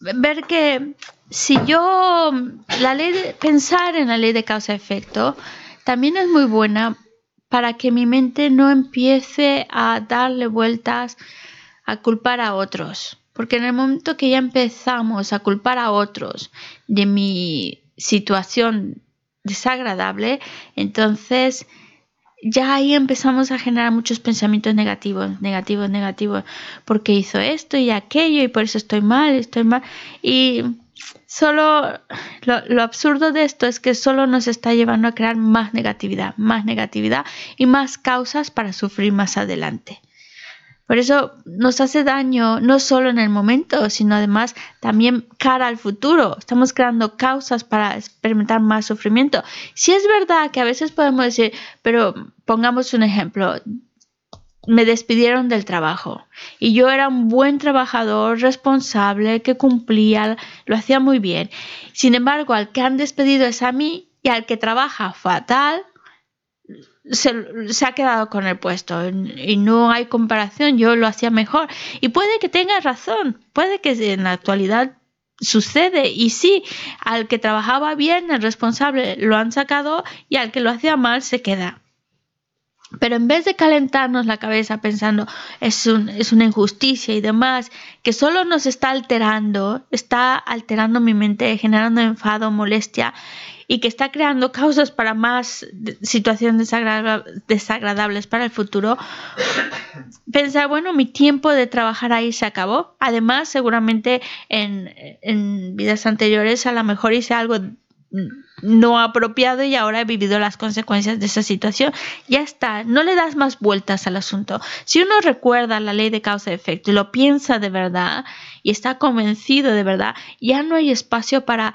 ver que si yo, la ley pensar en la ley de causa-efecto también es muy buena para que mi mente no empiece a darle vueltas a culpar a otros. Porque en el momento que ya empezamos a culpar a otros de mi situación desagradable, entonces ya ahí empezamos a generar muchos pensamientos negativos, negativos, negativos, porque hizo esto y aquello y por eso estoy mal, estoy mal. Y solo lo, lo, absurdo de esto es que solo nos está llevando a crear más negatividad, más negatividad y más causas para sufrir más adelante. Por eso nos hace daño no solo en el momento, sino además también cara al futuro. Estamos creando causas para experimentar más sufrimiento. Si es verdad que a veces podemos decir, pero pongamos un ejemplo, me despidieron del trabajo y yo era un buen trabajador, responsable, que cumplía, lo hacía muy bien. Sin embargo, al que han despedido es a mí y al que trabaja fatal, se, ha quedado con el puesto y no hay comparación, yo lo hacía mejor. Y puede que tenga razón, puede que en la actualidad sucede y sí, al que trabajaba bien, el responsable, lo han sacado y al que lo hacía mal se queda. Pero en vez de calentarnos la cabeza pensando es, un, es una injusticia y demás, que solo nos está alterando, está alterando mi mente, generando enfado, molestia y que está creando causas para más situaciones desagradables para el futuro, pensar, bueno, mi tiempo de trabajar ahí se acabó. Además, seguramente en, en vidas anteriores a lo mejor hice algo no apropiado y ahora he vivido las consecuencias de esa situación. Ya está, no le das más vueltas al asunto. Si uno recuerda la ley de causa y efecto y lo piensa de verdad y está convencido de verdad, ya no hay espacio para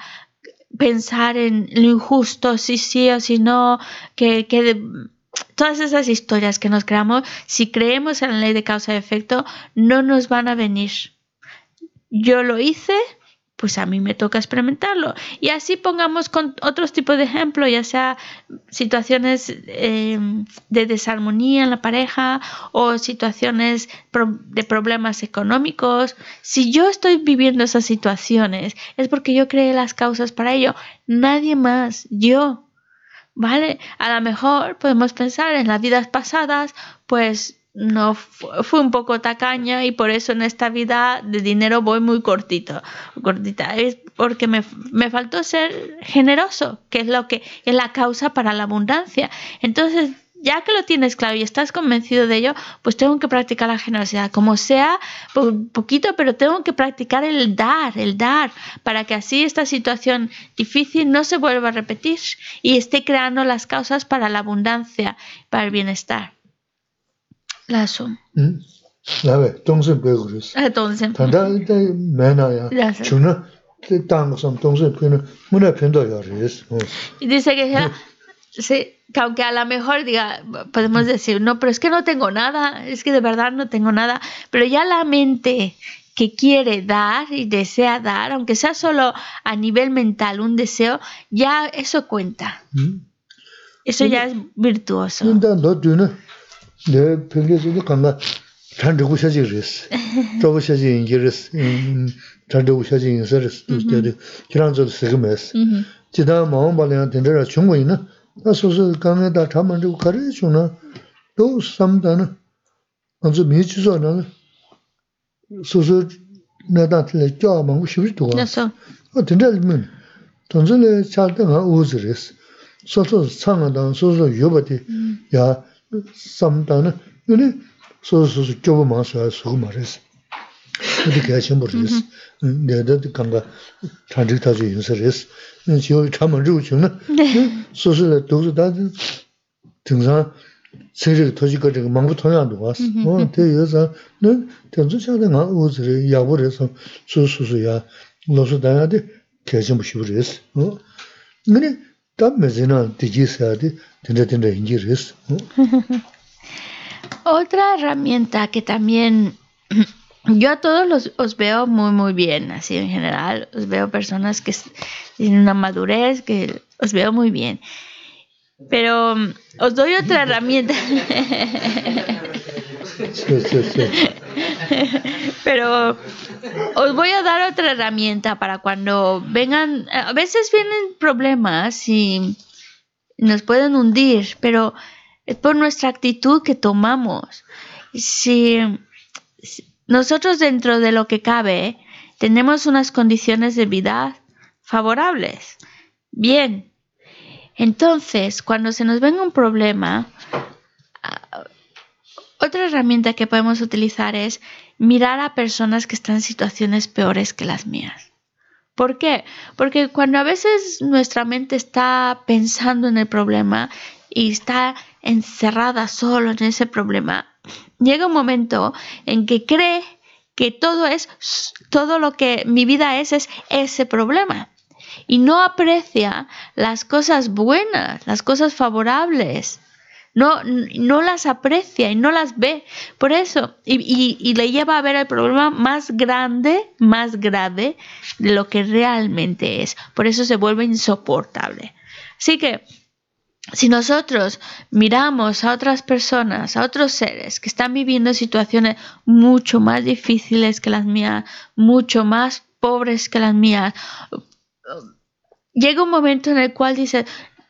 pensar en lo injusto, si sí o si no, que, que todas esas historias que nos creamos, si creemos en la ley de causa y efecto, no nos van a venir. Yo lo hice, pues a mí me toca experimentarlo. Y así pongamos con otros tipos de ejemplos, ya sea situaciones eh, de desarmonía en la pareja o situaciones de problemas económicos. Si yo estoy viviendo esas situaciones, es porque yo creé las causas para ello. Nadie más, yo. ¿vale? A lo mejor podemos pensar en las vidas pasadas, pues no fue un poco tacaña y por eso en esta vida de dinero voy muy cortito, cortita. Es porque me, me faltó ser generoso, que es lo que es la causa para la abundancia. Entonces, ya que lo tienes claro y estás convencido de ello, pues tengo que practicar la generosidad, como sea, poquito, pero tengo que practicar el dar, el dar, para que así esta situación difícil no se vuelva a repetir y esté creando las causas para la abundancia, para el bienestar. Lazo. Mm. A ver, entonces, entonces, y dice que sí, que aunque a lo mejor diga, podemos decir, no, pero es que no tengo nada, es que de verdad no tengo nada, pero ya la mente que quiere dar y desea dar, aunque sea solo a nivel mental un deseo, ya eso cuenta. Mm. Eso ya es virtuoso. 내 평균적으로 간다. 잔르고 샤지르스 저거 샤지 인기르스 잔르고 샤지 인서르스 그때 지난주도 쓰금에스 지다 마음 발행 된다 중국이나? 소소 강에다 담만주고 가르쳐 주나? 또 삼다는 먼저 미치서는 소소 나다틀에 껴 먹고 싶지도 않아 어. 된다면 돈전에 잘다가 오즈레스 소소 상하다 소소 요버디 야 kio bā mā sō yā sō gu mā rē sī. ā tī kia chī mbō rē sī, nē tā tī kāngā tā rī tā chū yīn sī rē sī. 지금 참은 주 주는 소소의 도서 다 등산 세력 도시가 그 망부 통양도 왔어. 어, 대여서 네 전주차는 아 우즈를 야부래서 소소소야 로서 다야데 계속 무시 그랬어. 어. 근데 담매지나 디지사데 된다 된다 인지랬어. Otra herramienta que también yo a todos los, os veo muy, muy bien, así en general. Os veo personas que tienen una madurez, que os veo muy bien. Pero mm, os doy otra herramienta. Pero os voy a dar otra herramienta para cuando vengan, a veces vienen problemas y nos pueden hundir, pero es por nuestra actitud que tomamos. Si, nosotros dentro de lo que cabe tenemos unas condiciones de vida favorables. Bien, entonces cuando se nos venga un problema, otra herramienta que podemos utilizar es mirar a personas que están en situaciones peores que las mías. ¿Por qué? Porque cuando a veces nuestra mente está pensando en el problema y está encerrada solo en ese problema, llega un momento en que cree que todo es, todo lo que mi vida es, es ese problema. Y no aprecia las cosas buenas, las cosas favorables. No, no las aprecia y no las ve. Por eso, y, y le lleva a ver el problema más grande, más grave de lo que realmente es. Por eso se vuelve insoportable. Así que si nosotros miramos a otras personas, a otros seres que están viviendo situaciones mucho más difíciles que las mías, mucho más pobres que las mías, llega un momento en el cual dices,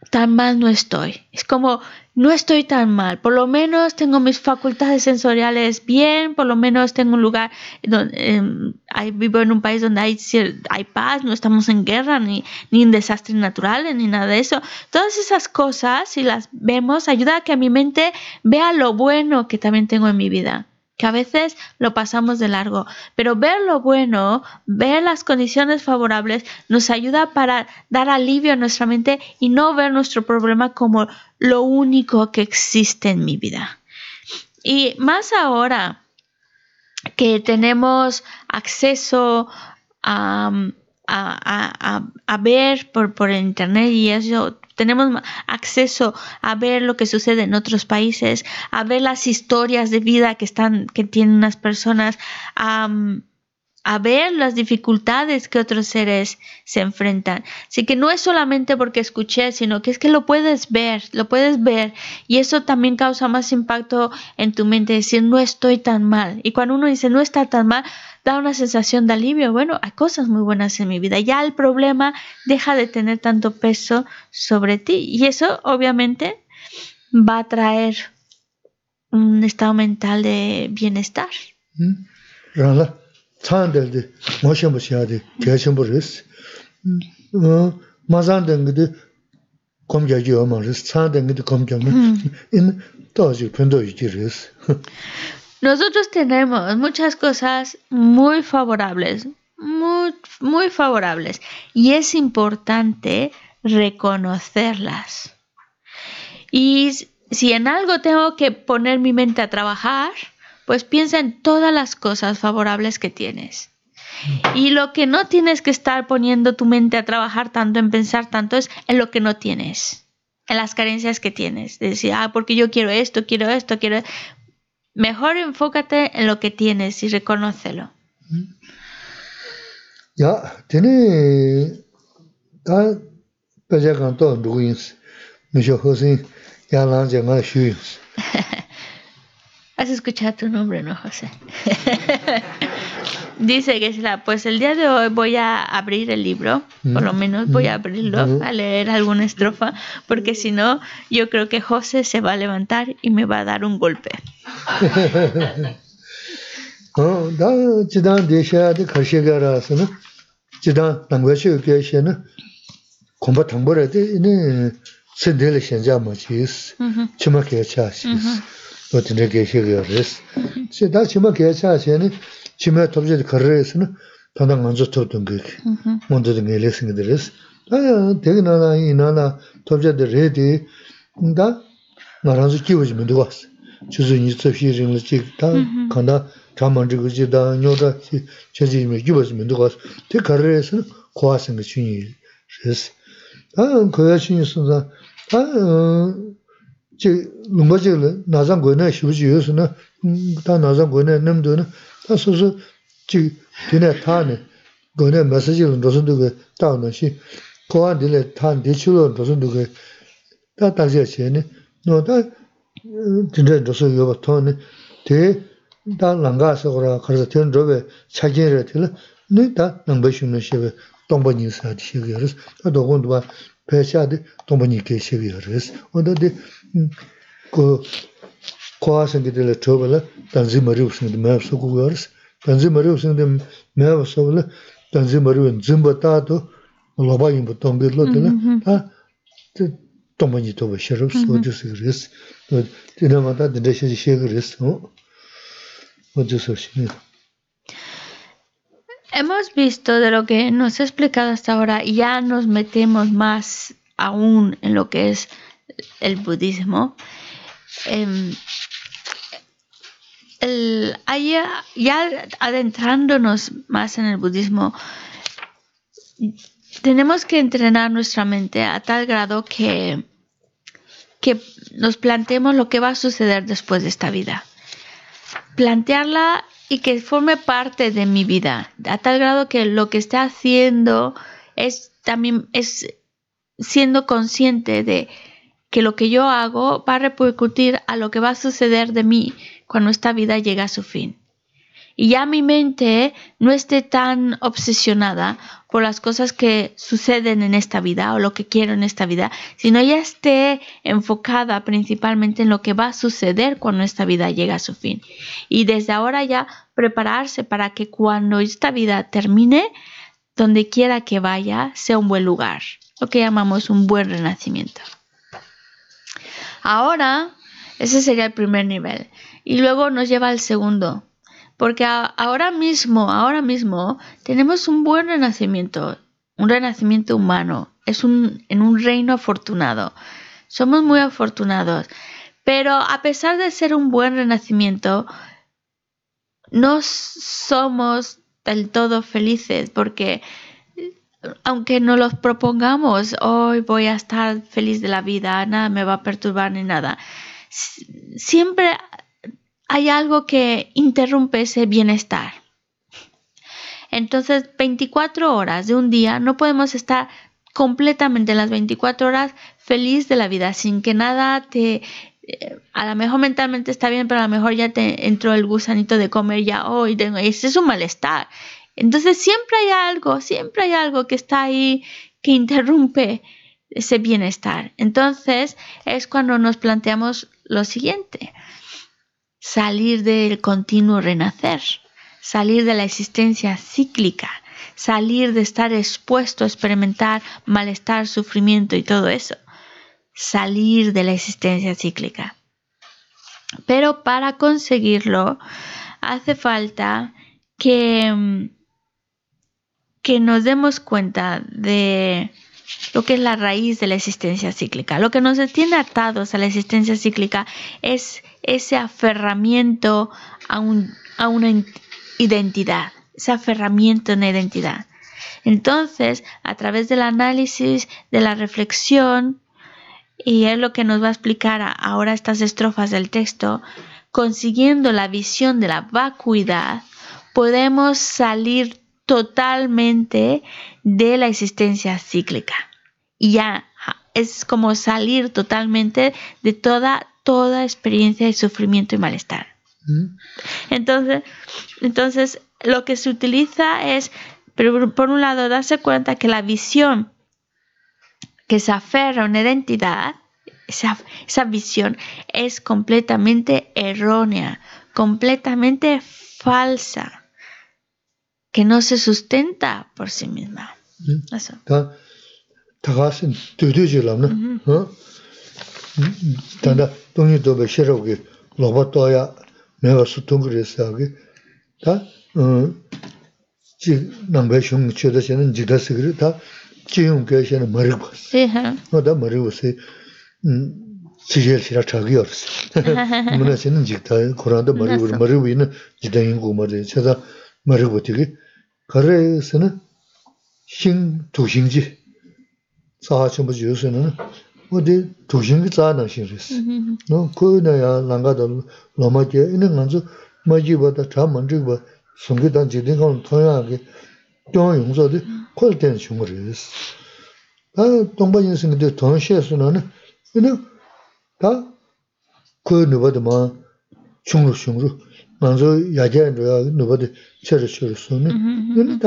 tan mal no estoy. Es como, no estoy tan mal, por lo menos tengo mis facultades sensoriales bien, por lo menos tengo un lugar donde em, vivo en un país donde hay, hay paz, no estamos en guerra ni, ni en desastres naturales ni nada de eso. Todas esas cosas, si las vemos, ayuda a que mi mente vea lo bueno que también tengo en mi vida que a veces lo pasamos de largo, pero ver lo bueno, ver las condiciones favorables, nos ayuda para dar alivio a nuestra mente y no ver nuestro problema como lo único que existe en mi vida. Y más ahora que tenemos acceso a, a, ver por, por internet y eso tenemos acceso a ver lo que sucede en otros países, a ver las historias de vida que están, que tienen las personas, a, a ver las dificultades que otros seres se enfrentan. Así que no es solamente porque escuché, sino que es que lo puedes ver, lo puedes ver y eso también causa más impacto en tu mente, decir no estoy tan mal. Y cuando uno dice no está tan mal, da una sensación de alivio. Bueno, hay cosas muy buenas en mi vida. Ya el problema deja de tener tanto peso sobre ti. Y eso obviamente va a traer un estado mental de bienestar. Nosotros tenemos muchas cosas muy favorables, muy, favorables, y es importante reconocerlas. Y si en algo tengo que poner mi mente a trabajar, pues piensa en todas las cosas favorables que tienes. Y lo que no tienes que estar poniendo tu mente a trabajar tanto, en pensar tanto, es en lo que no tienes, en las carencias que tienes. De decir, ah, porque yo quiero esto, quiero esto, quiero. Mejor enfócate en lo que tienes y reconócelo. Ya, tiene. Has escuchado tu nombre, ¿no, José? Dice que pues el día de hoy voy a abrir el libro, por lo menos voy a abrirlo, a leer alguna estrofa, porque si no, yo creo que José se va a levantar y me va a dar un golpe. chimaya tabzhaya karayasi na tanda nganzo tabdun kiki, munda dhinga ilesi nga dhirisi. Aya degi nana inana tabzhaya dhirayi di nda nga ranzo kiwaji mendugwasi. Chizu nitsab shirinla chik ta kanda chaman chikuji da nyoda chaji ime kiwaji mendugwasi. Te karayasi na kuwasi nga chunyi risi. Aya kaya chunyi sunza, aya chik lumba chikla nazan goyna shibuji yosu na ta nazan goyna namdo na tā sū sū chī tīne tā nē gō nē mē sā chī rō sū ndukē tā nō shī kō wā tīne tā nē chī rō rō sū ndukē tā tā chī yā chī nē nō tā tīne rō sū yō bā tō nē tē tā lāngā sā kō rā kā rā tīne rō bē chā kī rā tīne nē tā nāng bā shū nō shī bē tōng bā nī sā tī shī kī yā rā sā tā tō gō ndu bā pē chā tī tōng bā nī kī shī kī yā rā sā wā tā tī kō kuwa sangi tila choba la tanzi mariwa sangi mayab suku kuwaris. Tanzi mariwa sangi mayab suku la tanzi mariwa zimba tato loba yinba tongi lo tila ta tomba nyi toba shirab sojo sikiris. Tina mata dinda shaji shikiris. Ojo soshi. Hemos visto de lo que nos ha explicado hasta ahora, ya nos metemos más aún en lo que es el budismo. Eh, el, ya adentrándonos más en el budismo, tenemos que entrenar nuestra mente a tal grado que, que nos planteemos lo que va a suceder después de esta vida. Plantearla y que forme parte de mi vida, a tal grado que lo que esté haciendo es también es siendo consciente de que lo que yo hago va a repercutir a lo que va a suceder de mí cuando esta vida llega a su fin. Y ya mi mente no esté tan obsesionada por las cosas que suceden en esta vida o lo que quiero en esta vida, sino ya esté enfocada principalmente en lo que va a suceder cuando esta vida llega a su fin. Y desde ahora ya prepararse para que cuando esta vida termine, donde quiera que vaya, sea un buen lugar, lo que llamamos un buen renacimiento. Ahora, ese sería el primer nivel y luego nos lleva al segundo. Porque ahora mismo, ahora mismo, tenemos un buen renacimiento, un renacimiento humano. Es un, en un reino afortunado. Somos muy afortunados. Pero a pesar de ser un buen renacimiento, no somos del todo felices porque aunque no los propongamos, hoy voy a estar feliz de la vida, nada me va a perturbar ni nada, siempre hay algo que interrumpe ese bienestar. Entonces, 24 horas de un día no podemos estar completamente las 24 horas feliz de la vida sin que nada te eh, a lo mejor mentalmente está bien, pero a lo mejor ya te entró el gusanito de comer ya hoy, ese es un malestar. Entonces siempre hay algo, siempre hay algo que está ahí que interrumpe ese bienestar. Entonces es cuando nos planteamos lo siguiente, salir del continuo renacer, salir de la existencia cíclica, salir de estar expuesto a experimentar malestar, sufrimiento y todo eso, salir de la existencia cíclica. Pero para conseguirlo hace falta que, que nos demos cuenta de lo que es la raíz de la existencia cíclica. Lo que nos tiene atados a la existencia cíclica es ese aferramiento a, a una identidad, ese aferramiento a una identidad. Entonces, a través del análisis, de la reflexión, y es lo que nos va a explicar ahora estas estrofas del texto, consiguiendo la visión de la vacuidad, podemos salir totalmente de la existencia cíclica. Y ya es como salir totalmente de toda, toda experiencia de sufrimiento y malestar. Entonces, entonces, lo que se utiliza es, por un lado, darse cuenta que la visión que se aferra a una identidad, esa, esa visión es completamente errónea, completamente falsa que no se sustenta por sí misma. 신 두두지lamna 어 단다 동이 도베 시로게 로봇도야 내가 수통 그랬어게 다어 지 남배 흉 쳐다시는 지다스 그래 다 지용 교시는 머리 봤어 예하 뭐다 머리 봤어 음 지젤 시라 자기 없어 문화시는 지다 코란도 머리 머리 위는 지다인 거 말이야 제가 머리 보티게 그래서는 신 두신지 사하 전부 주스는 어디 두신기 자나 신리스 너 그나야 난가도 로마게 있는 건저 마지보다 더 먼저 뭐 송기단 지딩은 통하게 또 용서도 콜된 중물이스 아 동반인 생도 동시에서는 그냥 다그 누구도 뭐 중로 중로 먼저 야제로 누구도 cheri cheri suni. Yuni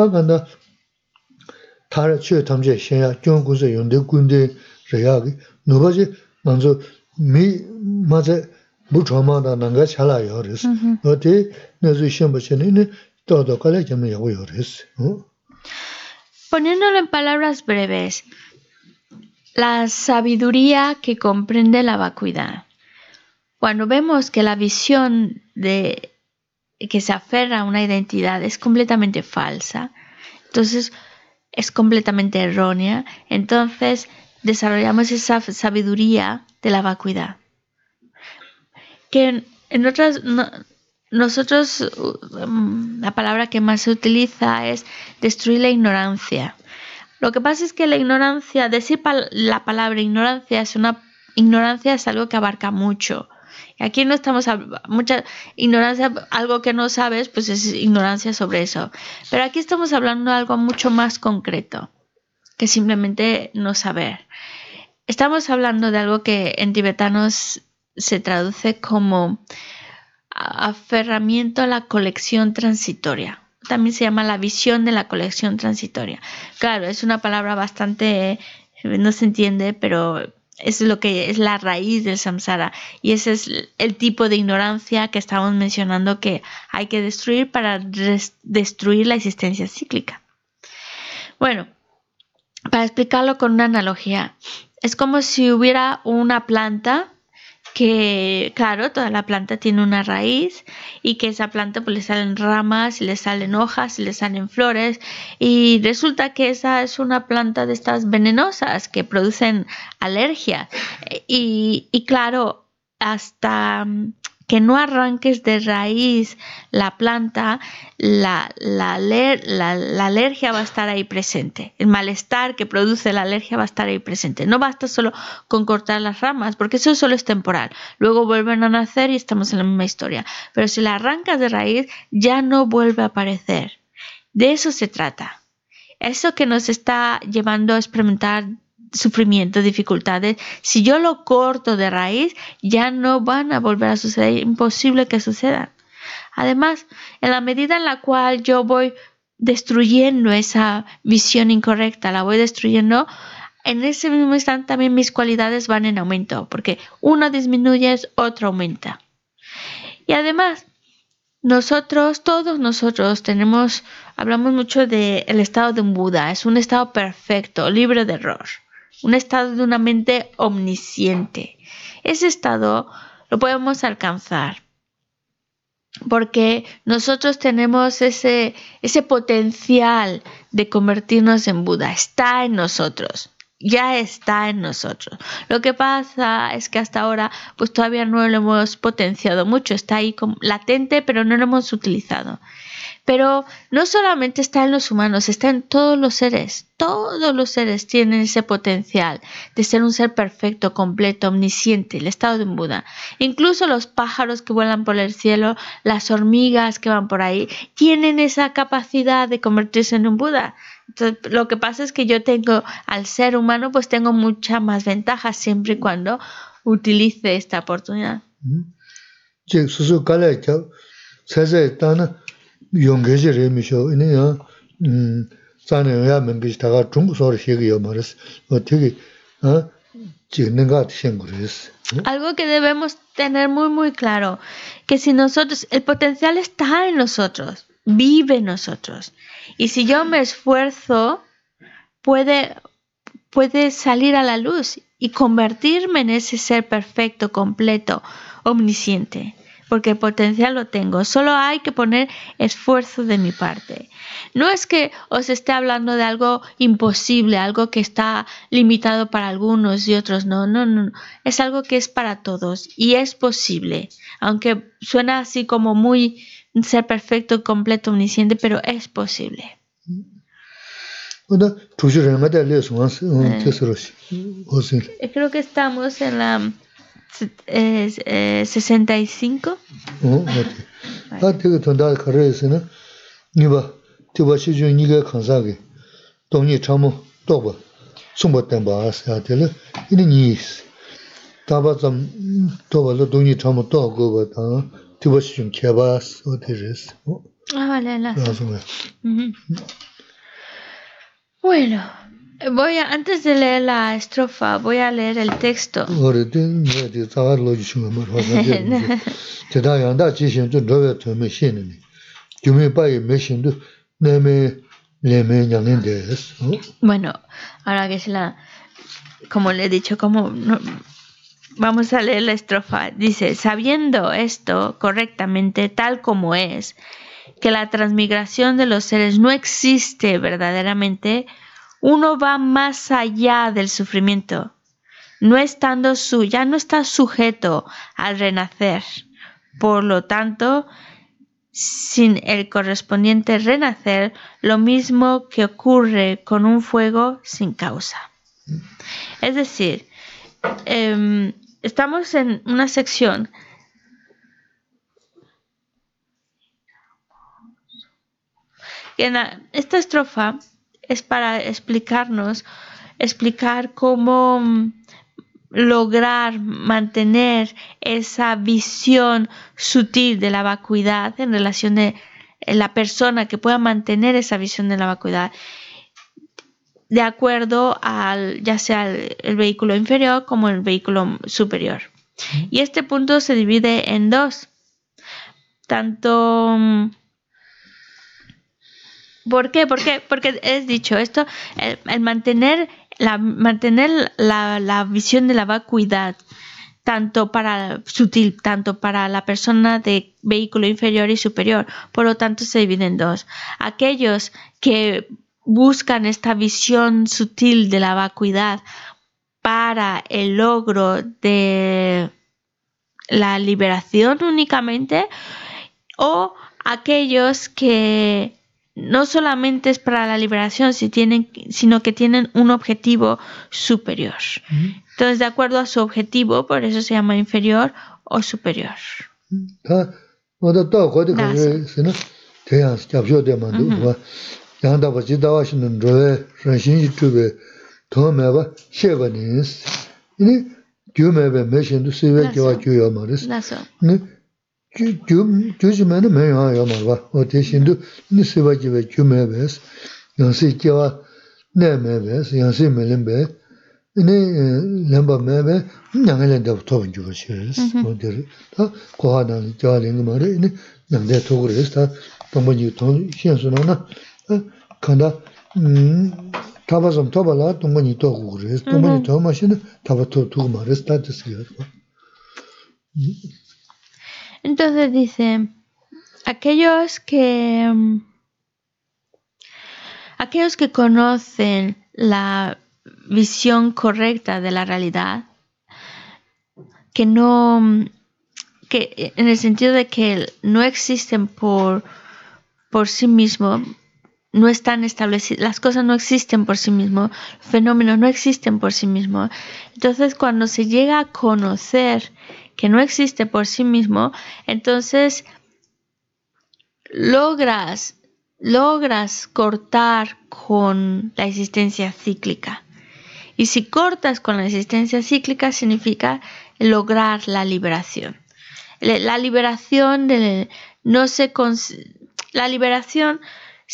todo res. Poniéndolo en palabras breves, la sabiduría que comprende la vacuidad. Cuando vemos que la visión de que se aferra a una identidad es completamente falsa, entonces es completamente errónea, entonces desarrollamos esa sabiduría de la vacuidad. Que en otras, nosotros, la palabra que más se utiliza es destruir la ignorancia. Lo que pasa es que la ignorancia, decir la palabra ignorancia es una ignorancia es algo que abarca mucho. Aquí no estamos mucha ignorancia, algo que no sabes, pues es ignorancia sobre eso. Pero aquí estamos hablando de algo mucho más concreto que simplemente no saber. Estamos hablando de algo que en tibetanos se traduce como aferramiento a la colección transitoria. También se llama la visión de la colección transitoria. Claro, es una palabra bastante, no se entiende, pero es lo que es la raíz del samsara y ese es el tipo de ignorancia que estamos mencionando que hay que destruir para destruir la existencia cíclica. Bueno, para explicarlo con una analogía, es como si hubiera una planta que claro, toda la planta tiene una raíz y que esa planta pues le salen ramas, y le salen hojas, y le salen flores y resulta que esa es una planta de estas venenosas que producen alergia. Y, y claro, hasta que no arranques de raíz la planta, la, la, alergia va a estar ahí presente. El malestar que produce la alergia va a estar ahí presente. No basta solo con cortar las ramas, porque eso solo es temporal. Luego vuelven a nacer y estamos en la misma historia. Pero si la arrancas de raíz, ya no vuelve a aparecer. De eso se trata. Eso que nos está llevando a experimentar sufrimiento, dificultades, si yo lo corto de raíz, ya no van a volver a suceder, imposible que sucedan. Además, en la medida en la cual yo voy destruyendo esa visión incorrecta, la voy destruyendo, en ese mismo instante también mis cualidades van en aumento, porque una disminuye, otra aumenta. Y además, nosotros, todos nosotros tenemos, hablamos mucho del estado de un Buda, es un estado perfecto, libre de error, un estado de una mente omnisciente. Ese estado lo podemos alcanzar porque nosotros tenemos ese, ese potencial de convertirnos en Buda, está en nosotros ya está en nosotros. Lo que pasa es que hasta ahora pues todavía no lo hemos potenciado mucho, está ahí latente, pero no lo hemos utilizado. Pero no solamente está en los humanos, está en todos los seres. Todos los seres tienen ese potencial de ser un ser perfecto, completo, omnisciente, el estado de un Buda. Incluso los pájaros que vuelan por el cielo, las hormigas que van por ahí, tienen esa capacidad de convertirse en un Buda. lo que pasa es que yo tengo, al ser humano, pues tengo mucha más ventaja siempre y cuando utilice esta oportunidad. 용게지 레미쇼 이네야 음 자네야 멤비스 다가 중국서로 시기요 말스 어떻게 어 지는가 생각을 Algo que debemos tener muy muy claro, que si nosotros, el potencial está en nosotros, vive en nosotros. Y si yo me esfuerzo, puede, puede salir a la luz y convertirme en ese ser perfecto, completo, omnisciente porque el potencial lo tengo. Solo hay que poner esfuerzo de mi parte. No es que os esté hablando de algo imposible, algo que está limitado para algunos y otros no, no, no. Es algo que es para todos y es posible. Aunque suena así como muy ser perfecto, completo, omnisciente, pero es posible. Creo que estamos en la eh, 65. 어, 맞지. 아, 되게 돈다 가르에서는 니바 티바 시주 니가 간사게 돈이 참모 또봐 숨었던 바스야 될 이니 니스 다바 좀 또바로 돈이 참모 또 하고 봐 티바 시주 개바스 어디레스 어 Ah, vale, la. Bueno, Voy a, antes de leer la estrofa, voy a leer el texto. Bueno, ahora que es la, como le he dicho, como vamos a leer la estrofa. Dice, sabiendo esto correctamente, tal como es, que la transmigración de los seres no existe verdaderamente, uno va más allá del sufrimiento, no estando su, ya no está sujeto al renacer. Por lo tanto, sin el correspondiente renacer, lo mismo que ocurre con un fuego sin causa. Es decir, em, estamos en una sección en esta estrofa es para explicarnos, explicar cómo mm, lograr mantener esa visión sutil de la vacuidad en relación de la persona que pueda mantener esa visión de la vacuidad de acuerdo al ya sea el, vehículo inferior como el vehículo superior. Y este punto se divide en dos. Tanto mm, ¿Por qué? Porque es dicho esto, el, mantener, la, mantener la, visión de la vacuidad, tanto para sutil, tanto para la persona de vehículo inferior y superior, por lo tanto se divide en dos. Aquellos que buscan esta visión sutil de la vacuidad para el logro de la liberación únicamente, o aquellos que no solamente es para la liberación, sino que tienen un objetivo superior. Entonces, de acuerdo a su objetivo, por eso se llama inferior o superior. mē gyūzhimēni mē yuwa yōma wā, o te shindu nī sīwa jīwa gyū mē bēs, yāngsī jiwa nē mē bēs, yāngsī mē lēm bē, nē lēmbā mē bē, nyāngā lēndā tōgā jiwa shirīs, mm-hmm. o te rī, tā kōhā nāng jiwa lēngā mā rī, nē nyāngdā tōgā rīs, tā tōmbā jī tōng xiān sū nā na, kāndā tāpa sōm tōpa lā tōmbā jī tōgā rīs, tōmbā jī tōgā mā shī nā tāpa tōgā mā rīs, tā tisikā rī Entonces dice, aquellos que mm, aquellos que conocen la visión correcta de la realidad, que no mm, que en el sentido de que no existen por por sí mismos, no están establecidas, las cosas no existen por sí mismos, los fenómenos no existen por sí mismos. Entonces, cuando se llega a conocer que no existe por sí mismo, entonces logras, logras cortar con la existencia cíclica. Y si cortas con la existencia cíclica, significa lograr la liberación. La liberación de, no se la liberación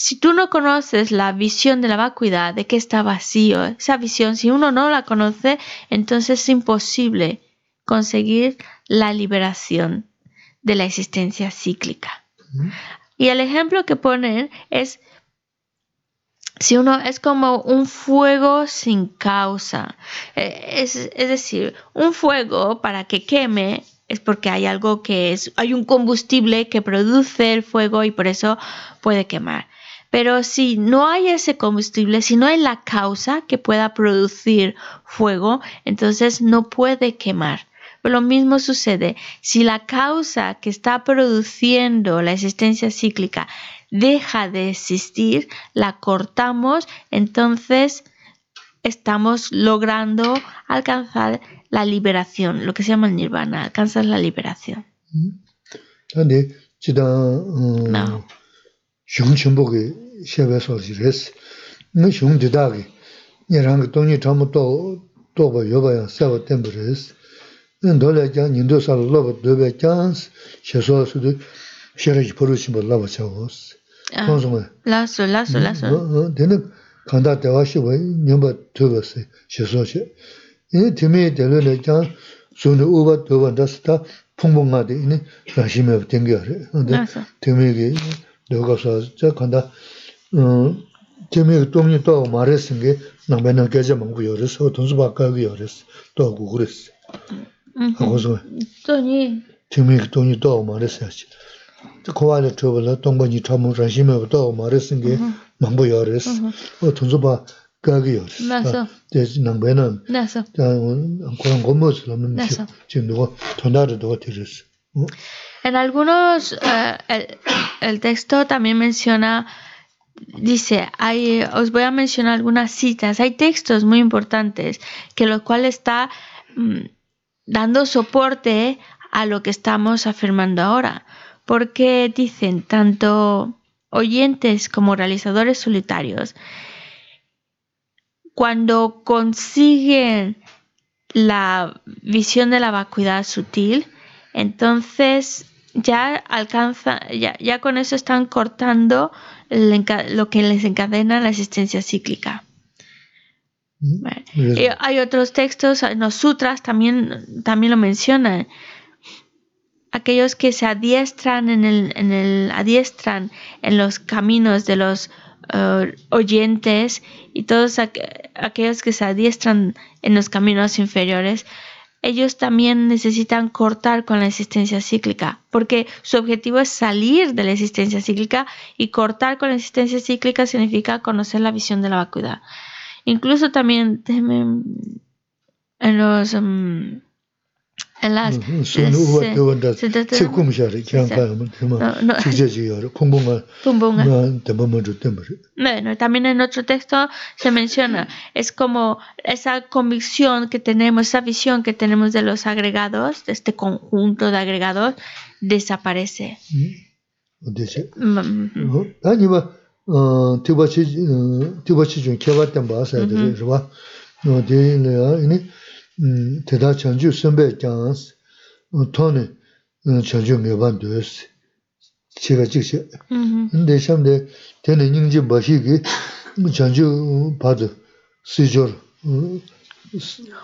si tú no conoces la visión de la vacuidad, de que está vacío, esa visión, si uno no la conoce, entonces es imposible conseguir la liberación de la existencia cíclica. Y el ejemplo que ponen es, si uno es como un fuego sin causa, eh, es, es decir, un fuego para que queme es porque hay algo que es, hay un combustible que produce el fuego y por eso puede quemar. Pero si no hay ese combustible, si no hay la causa que pueda producir fuego, entonces no puede quemar. Lo mismo sucede si la causa que está produciendo la existencia cíclica deja de existir, la cortamos, entonces estamos logrando alcanzar la liberación, lo que se llama el nirvana, alcanzar la liberación. No. ndole kya nindo sal loba dobe kyans sheso sudu sheraji poru shimbo laba chagos. Khonsuma. Ah. Laso, laso, mm, laso. Mm, mm, dene kanda dewa shibwa nyamba tuba se sheso she. Ini timi dele le kyan sunu uba doba dasi ta pungpo nga de ini rashime tengiya re. Timi ki doga sa cha kanda timi ki tomni toga ma re singe nangbe nang gaja mangu yo res, o tonsu baka yo res, toga gugu res. Māngu yō rēs, o tōnsu bā kāgī yō rēs. Tē nāmbē nā, kōrāng gō mō sī lā mē chī ndō tōndā rē dō tī rēs. En algunos, uh, el, texto también menciona, dice, hay, os voy a mencionar algunas citas, hay textos muy importantes que los cuales está mm, dando soporte a lo que estamos afirmando ahora, porque dicen tanto oyentes como realizadores solitarios, cuando consiguen la visión de la vacuidad sutil, entonces ya alcanza, ya, ya con eso están cortando lo que les encadena la existencia cíclica. Mm, hay otros textos, en los sutras también, también lo mencionan. Aquellos que se adiestran en el, en el adiestran en los caminos de los eh, oyentes y todos aquellos que se adiestran en los caminos inferiores ellos también necesitan cortar con la existencia cíclica, porque su objetivo es salir de la existencia cíclica y cortar con la existencia cíclica significa conocer la visión de la vacuidad. Incluso también en los mm, en las bueno también en otro texto se menciona es como esa convicción que tenemos esa visión que tenemos de los agregados de este conjunto de agregados desaparece tibachi tibachi jun kebar ten baa sayade re rwa deyi le ya ini teda chanju sunbe kyans toni chanju meban duyos chiga chikshi de shamde teni nyingji bashi ki chanju padu si jor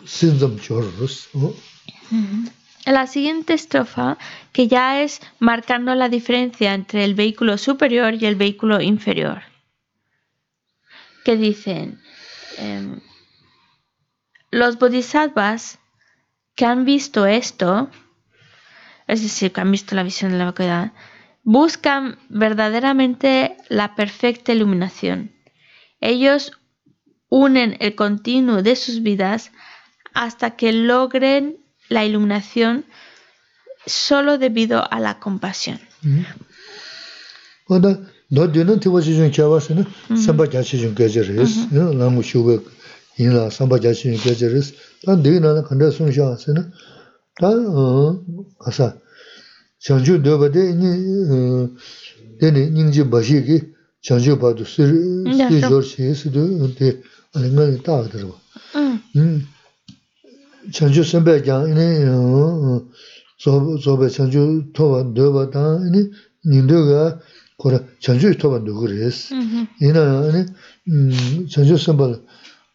sinzam jor rus La siguiente estrofa, que ya es marcando la diferencia entre el vehículo superior y el vehículo inferior, que dicen, em, los bodhisattvas que han visto esto, es decir, que han visto la visión de la vacuidad, buscan verdaderamente la perfecta iluminación. Ellos unen el continuo de sus vidas hasta que logren la iluminación solo debido a la compasión. chanchu de nyingji bashi ki, chanchu siri, nga taa. chanchu senpe kyang, ini eh, sobe chanchu toba doba tang, ini nindu ga kora chanchu toba dogo res. Mm-hmm. Ina, ini mm, chanchu senpe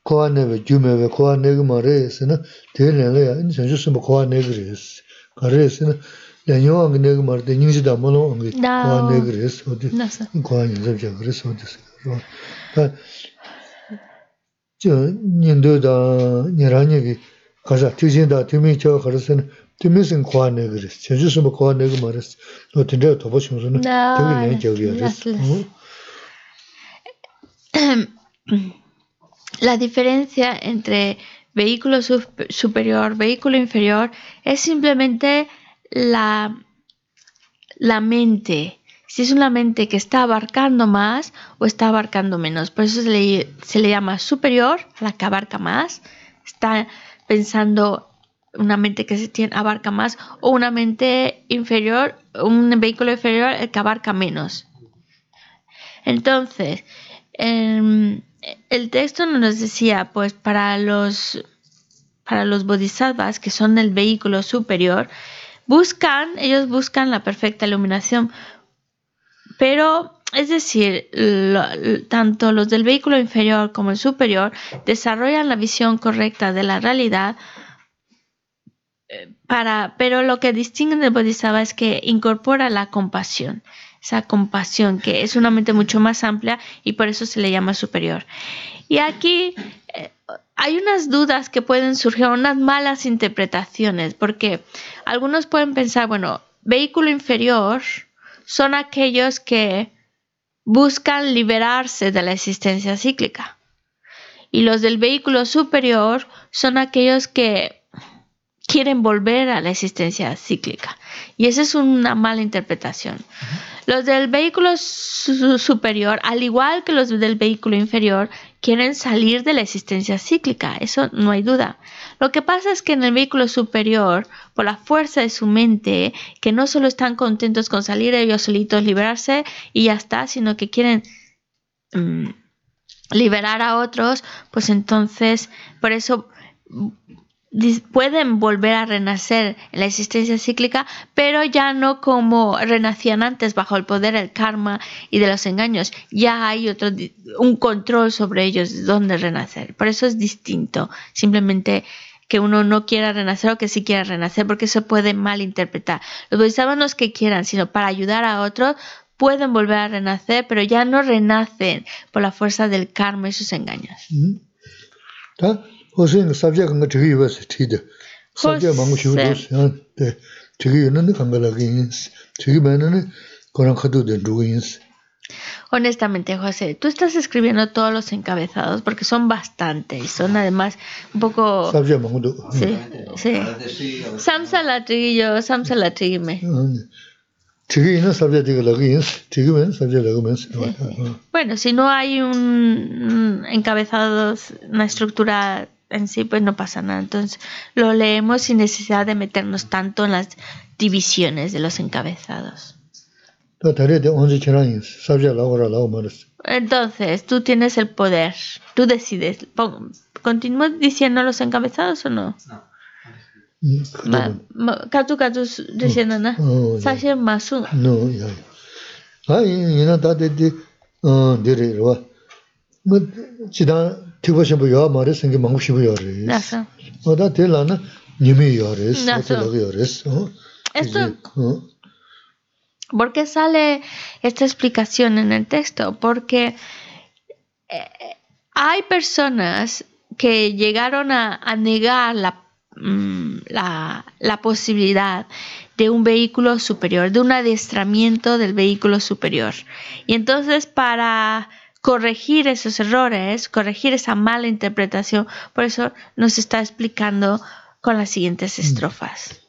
kowa nebe, gyu mebe, kowa nege ma res, ina tegi nela ya, ini chanchu senpe kowa nege res. Ka res, ina lanyo wangi nege ma rade, nyingzi da mono wangi kowa nege res, kowa nyanzab jaga res, odi. Nindu da, niranyagi, La diferencia entre vehículo superior, vehículo inferior, es simplemente la, la mente. Si es una mente que está abarcando más o está abarcando menos. Por eso se le, se le llama superior, la que abarca más. Está pensando una mente que se tiene, abarca más o una mente inferior, un vehículo inferior el que abarca menos. Entonces, eh, el texto nos decía, pues para los, para los bodhisattvas, que son el vehículo superior, buscan, ellos buscan la perfecta iluminación. Pero, es decir, tanto los del vehículo inferior como el superior desarrollan la visión correcta de la realidad, para, pero lo que distingue del bodhisattva es que incorpora la compasión esa compasión, que es una mente mucho más amplia y por eso se le llama superior. Y aquí eh, hay unas dudas que pueden surgir, unas malas interpretaciones, porque algunos pueden pensar, bueno, vehículo inferior son aquellos que buscan liberarse de la existencia cíclica. Y los del vehículo superior son aquellos que quieren volver a la existencia cíclica. Y esa es una mala interpretación. Los del vehículo superior, al igual que los del vehículo inferior, quieren salir de la existencia cíclica, eso no hay duda. Lo que pasa es que en el vehículo superior, por la fuerza de su mente, que no solo están contentos con salir ellos solitos, liberarse y ya está, sino que quieren mmm, liberar a otros, pues entonces, por eso pueden volver a renacer en la existencia cíclica, pero ya no como renacían antes bajo el poder del karma y de los engaños. Ya hay otro un control sobre ellos de dónde renacer. Por eso es distinto. Simplemente que uno no quiera renacer o que sí quiera renacer, porque eso puede malinterpretar. Los bodhisattvas no es que quieran, sino para ayudar a otros pueden volver a renacer, pero ya no renacen por la fuerza del karma y sus engaños. -hmm. Honestamente, José, tú estás escribiendo todos los encabezados porque son bastantes y son además un poco. Sí, sí. Baya sabja lagi yinsi. Bueno, si no hay un encabezado, una estructura en sí pues no pasa nada. Entonces lo leemos sin necesidad de meternos tanto en las divisiones de los encabezados. Entonces, tú tienes el poder, tú decides. Diciendo los encabezados o no? No. Katu diciendo na. Sashen masun. No, ya. Esto, ¿por qué sale esta explicación en el texto? Porque eh, hay personas que llegaron a, negar mm, la, la posibilidad de un vehículo superior, de un adiestramiento del vehículo superior. Y entonces para corregir esos errores, corregir esa mala interpretación. Por eso nos está explicando con las siguientes estrofas.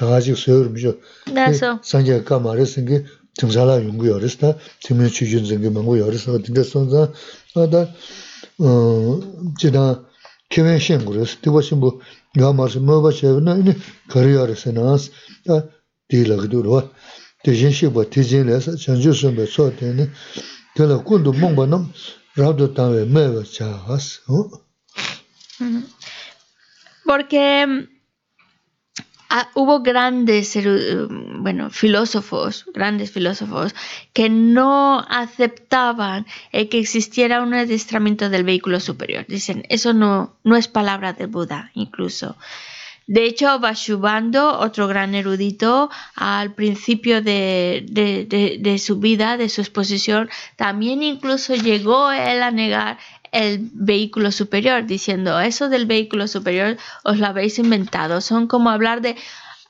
맞아 등산 두줄라 산스크 다 티버셔 무슨 산스크 디톨요레 어 인자 네데 산스크 디케바 tunzog 있는 산제 양을에 대해서는 다 가지고 소요르죠 Eso. 산제 까마레스 게 등산라 연구요레스다 지면 취준 생게 망고 요레스 어딘데 선자 아다 어 지나 kemen shen gures, tiba shimbo nga marsi maba chebna ini kariyarisi naas, ta di lagdurwa. Di shen shikba ti jin lesa, chanju sunba so teni, tila kundu mongba nam, rabdo tangwe mewa chahas. Porque mm, ah, hubo grandes mm, bueno, filósofos, grandes filósofos, que no aceptaban el que existiera un adiestramiento del vehículo superior. Dicen, eso no, no es palabra del Buda, incluso. De hecho, Vashubando, otro gran erudito, al principio de- de- de su vida, de su exposición, también incluso llegó él a negar el vehículo superior, diciendo, eso del vehículo superior os lo habéis inventado, son como hablar de,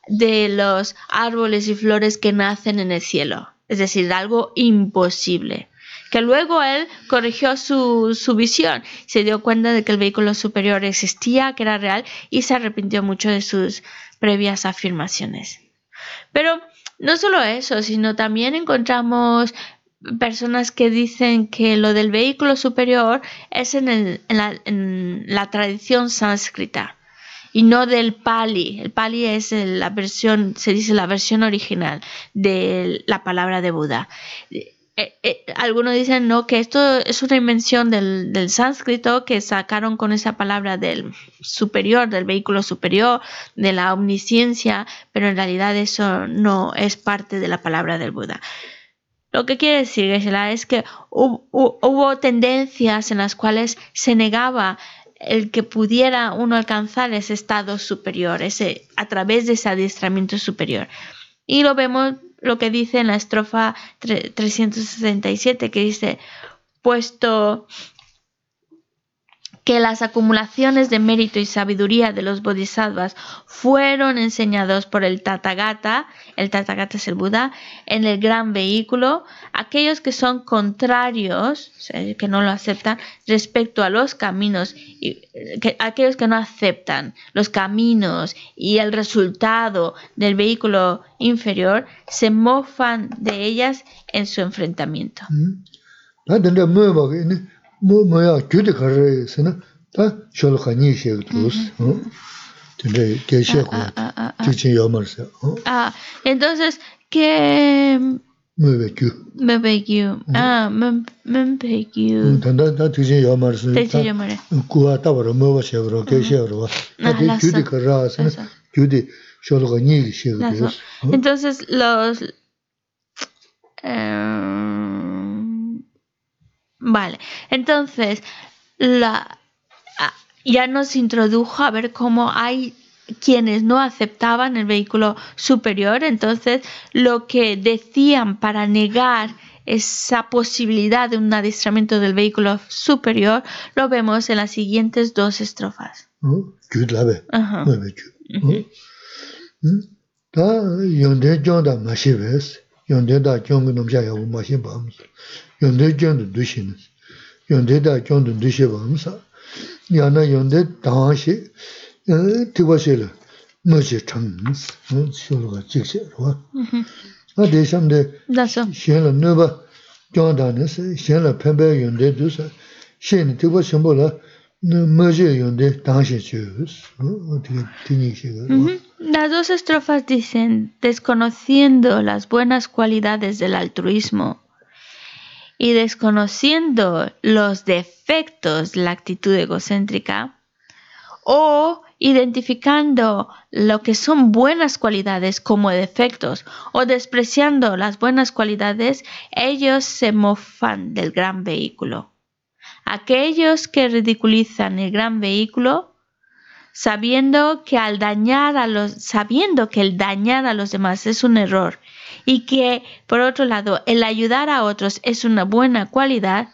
de los árboles y flores que nacen en el cielo, es decir, de algo imposible. Que luego él corrigió su, su visión, se dio cuenta de que el vehículo superior existía, que era real, y se arrepintió mucho de sus previas afirmaciones. Pero no solo eso, sino también encontramos personas que dicen que lo del vehículo superior es en, el- la, tradición sánscrita y no del Pali. El Pali es la versión, se dice la versión original de la palabra de Buda. Eh, eh, algunos dicen no que esto es una invención del, del sánscrito que sacaron con esa palabra del superior, del vehículo superior, de la omnisciencia, pero en realidad eso no es parte de la palabra del Buda. Lo que quiere decir Geshe-la, es que hu- hu- hubo tendencias en las cuales se negaba el que pudiera uno alcanzar ese estado superior, ese, a través de ese adiestramiento superior. Y lo vemos lo que dice en la estrofa tre- 367, que dice, puesto que las acumulaciones de mérito y sabiduría de los bodhisattvas fueron enseñados por el Tathagata, el Tathagata es el Buda, en el gran vehículo, aquellos que son contrarios, que no lo aceptan, respecto a los caminos, y, aquellos que no aceptan los caminos y el resultado del vehículo inferior, se mofan de ellas en su enfrentamiento. 뭐가 이니 뭐 뭐야 규대 가르에서는 다 쇼로가 니셰 두스 어 근데 계시고 Ah, ah, ah, ah. 지진 요마르세 어 Ah, entonces, ¿qué 뭐베 규 me you? Ah, me, me you. 단다 다 지진 요마르세 Te dice yo, More. 구와 따버로 뭐가 셰브로 계시로 Ah, 다 라서. 규대 가라서는 라서. 규대 쇼로가 니셰 Las dos. 두스 Entonces, los. em, vale. Entonces, la, ya nos introdujo a ver cómo hay quienes no aceptaban el vehículo superior. Entonces, lo que decían para negar esa posibilidad de un adiestramiento del vehículo superior lo vemos en las siguientes dos estrofas. 어규 yonde gyondu dushinas, yonde da gyondu dushi vamsa, yana yonde dangshi, tiwa shila, mochi changas, shulga jikshi rwa. Mm-hmm. A de shamde, shenla nuba gyondanis, shenla pembe yonde dusa, shenla tiwa shimbo la, mochi yonde dangshi chiyus, tingi shiga rwa. Mm-hmm. Las dos estrofas dicen, desconociendo las buenas cualidades del altruismo, y desconociendo los defectos de la actitud egocéntrica, o identificando lo que son buenas cualidades como defectos, o despreciando las buenas cualidades, ellos se mofan del gran vehículo. Aquellos que ridiculizan el gran vehículo sabiendo que al dañar a los sabiendo que el dañar a los demás es un error y que por otro lado el ayudar a otros es una buena cualidad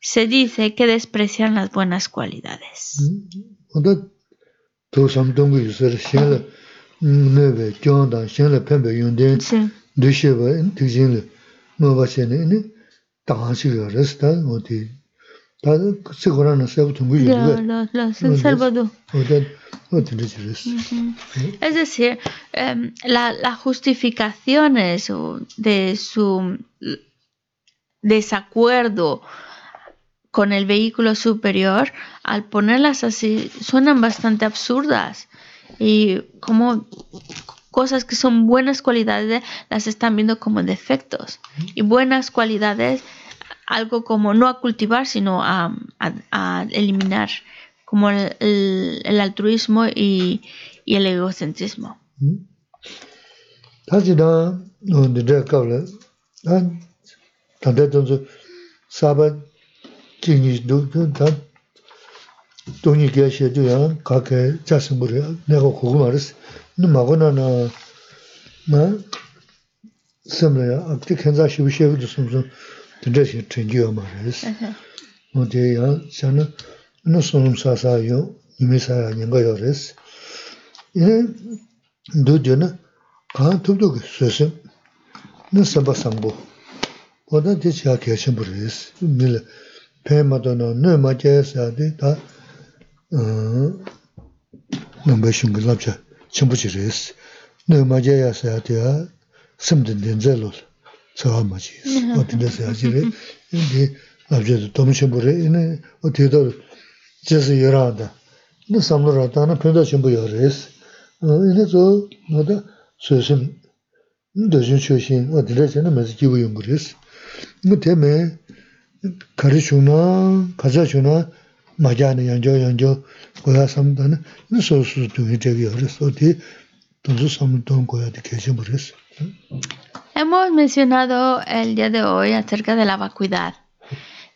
se dice que desprecian las buenas cualidades. Sí. No. Es decir, em, la- las justificaciones de su desacuerdo con el vehículo superior, al ponerlas así, suenan bastante absurdas. Y como cosas que son buenas cualidades, las están viendo como defectos. Y buenas cualidades, algo como no a cultivar, sino a, eliminar, como el, el- el altruismo y, y el egocentrismo. Sīm dāndā xī chēngyō mā rēs. Mō tē yā, xā nā, nā sōnum sā sā yō, yīmī sā yā nyāngā yō rēs. Yīnā, dō tē nā, kā tūp tō kī sō sēm, nā sāmbā sāmbō. Wā tā tē chā kia shēmbō rēs. Mī lā, pē mā tō nā, nā mā tē sā tē tā, nā mbā shūng kī lāp chā, chēmbō chī rēs. Nā mā tē yā sā tē yā, sēm tē tē nzē lō sā. tsawa machi isi, mm-hmm. o tinda saya jiri, di labzhaya domshinbu re, ini o tida jesi yoranda, ini samlo rata na pinda shinbu yoris, ini zo oda suyosin, doshin shoshin, o tida jina mazi jibu yungu res, ini teme kari shuna, kaza shuna, magyani yanjo yanjo, goya samdana, ini sosu dungi jagi yoris, o di donsu samlo don goya di keshinbu res. Hemos mencionado el día de hoy acerca de la vacuidad,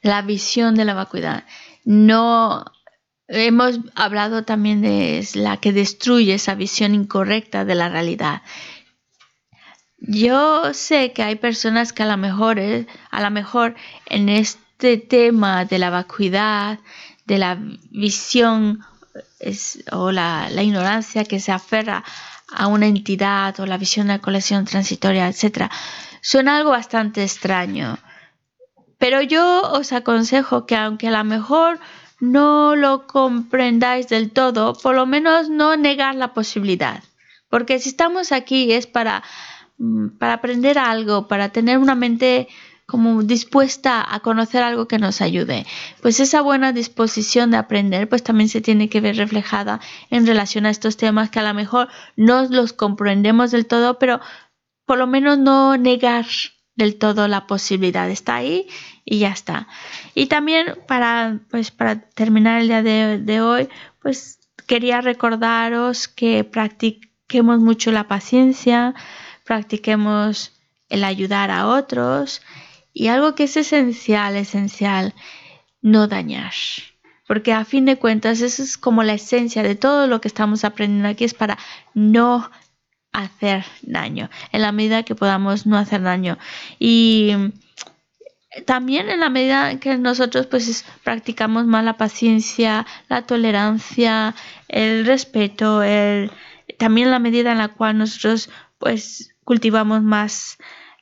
la visión de la vacuidad. No hemos hablado también de la que destruye esa visión incorrecta de la realidad. Yo sé que hay personas que a lo mejor, a lo mejor en este tema de la vacuidad, de la visión o la, la ignorancia que se aferra a una entidad o la visión de la colección transitoria, etc., suena algo bastante extraño. Pero yo os aconsejo que aunque a lo mejor no lo comprendáis del todo, por lo menos no negar la posibilidad. Porque si estamos aquí es para, mm, para aprender algo, para tener una mente como dispuesta a conocer algo que nos ayude. Pues esa buena disposición de aprender pues también se tiene que ver reflejada en relación a estos temas que a lo mejor no los comprendemos del todo, pero por lo menos no negar del todo la posibilidad. Está ahí y ya está. Y también para, pues, para terminar el día de, hoy, pues quería recordaros que practiquemos mucho la paciencia, practiquemos el ayudar a otros y algo que es esencial, esencial, no dañar. Porque a fin de cuentas, eso es como la esencia de todo lo que estamos aprendiendo aquí, es para no hacer daño, en la medida que podamos no hacer daño. Y también en la medida que nosotros pues practicamos más la paciencia, la tolerancia, el respeto, el, también la medida en la cual nosotros pues cultivamos más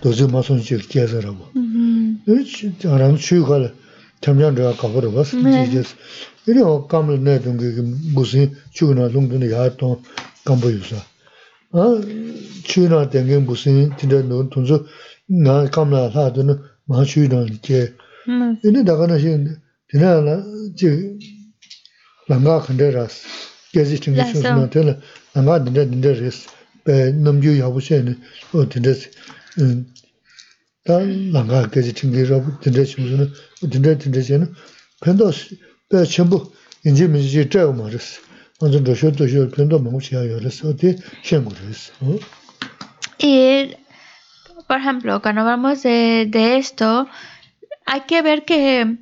도저 마선 지 계산하고. 음. 진짜 안 추가를 점점 가버려 봤어. 이제 이리 어 감을 내던 게 무슨 추나 정도는 야또 감보유사. 아 추나 된게 무슨 진짜 너 돈서 나 감나 하더는 마 추나 이제 근데 나가는 시인데 지나나 지 랑가 컨데라스 계지 좀 있으면 되는 랑가 된다 된다 그랬어. 배 넘주 야부세는 어 된다. 음. 다 랑가 계지 챙기라고 된다 싶으면 된다 된다 쟤는 편도 배 전부 이제 민지 저 말았어. Y, por ejemplo, cuando hablamos de, de esto, hay que ver que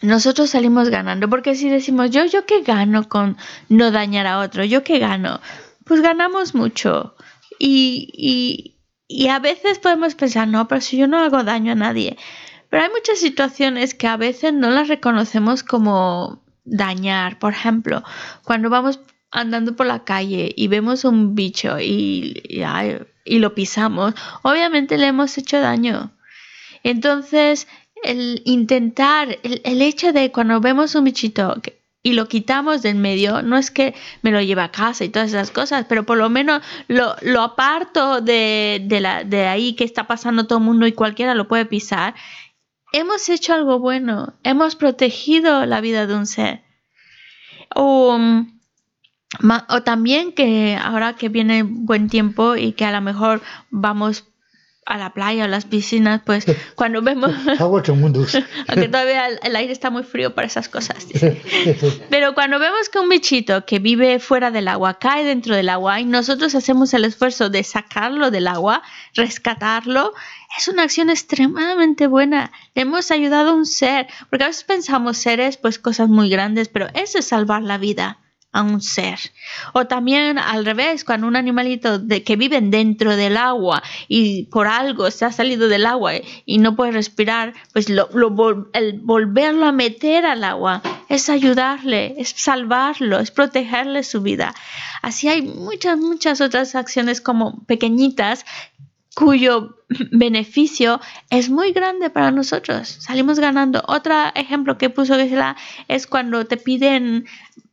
nosotros salimos ganando, porque si decimos, yo, yo qué gano con no dañar a otro, yo qué gano, pues ganamos mucho. Y, y, y a veces podemos pensar, no, pero si yo no hago daño a nadie. Pero hay muchas situaciones que a veces no las reconocemos como dañar. Por ejemplo, cuando vamos andando por la calle y vemos un bicho y, y, lo pisamos, obviamente le hemos hecho daño. Entonces, el intentar, el, hecho de cuando vemos un bichito y lo quitamos del medio, no es que me lo lleve a casa y todas esas cosas, pero por lo menos lo, lo aparto de, de, la, de ahí que está pasando todo el mundo y cualquiera lo puede pisar hemos hecho algo bueno, hemos protegido la vida de un ser. O, mm, o también que ahora que viene buen tiempo y que a lo mejor vamos a la playa o las piscinas, pues cuando vemos... aunque todavía el, aire está muy frío para esas cosas. Pero cuando vemos que un bichito que vive fuera del agua cae dentro del agua y nosotros hacemos el esfuerzo de sacarlo del agua, rescatarlo, es una acción extremadamente buena. hemos ayudado a un ser, porque a veces pensamos seres, pues cosas muy grandes, pero eso es salvar la vida a un ser. O también al revés, cuando un animalito de, que vive dentro del agua y por algo se ha salido del agua y no puede respirar, pues lo, el volverlo a meter al agua es ayudarle, es salvarlo, es protegerle su vida. Así hay muchas, muchas otras acciones como pequeñitas cuyo beneficio es muy grande para nosotros. Salimos ganando. Otro ejemplo que puso Gisela es cuando te piden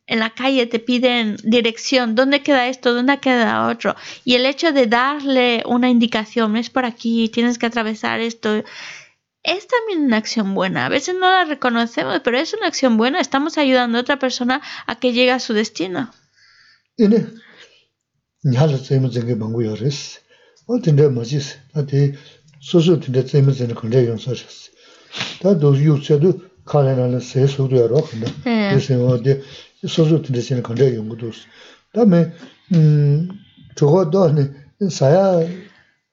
en la calle te piden dirección, ¿dónde queda esto? ¿Dónde queda otro? Y el hecho de darle una indicación, es por aquí, tienes que atravesar esto, es también una acción buena. A veces no la reconocemos, pero es una acción buena. Estamos ayudando a otra persona a que llegue a su destino. 소소 드레스는 건데 연구도 다음에 음 저거도 아니 사야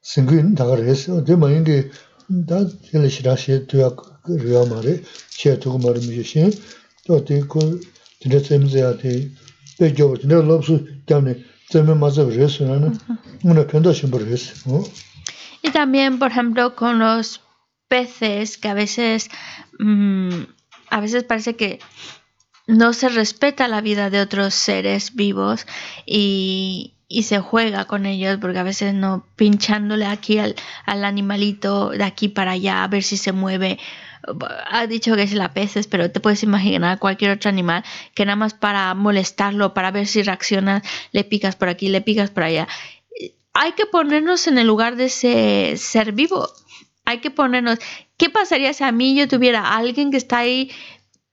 생긴 다가를 했어 근데 만약에 다 텔레시라시 되어 그래야 말에 제가 말을 미신 또 되고 드레스면서야 돼 배교 내가 로스 때문에 때문에 맞아 그래서 나는 오늘 편도 심부를 했어 어 Y también, por ejemplo, con los peces, que a veces, mmm, a veces parece que no se respeta la vida de otros seres vivos y, se juega con ellos porque a veces no pinchándole aquí al, animalito de aquí para allá a ver si se mueve ha dicho que es la peces, pero te puedes imaginar cualquier otro animal que nada más para molestarlo, para ver si reacciona, le picas por aquí, le picas por allá. Hay que ponernos en el lugar de ese ser vivo. Hay que ponernos, ¿qué pasaría si a mí yo tuviera alguien que está ahí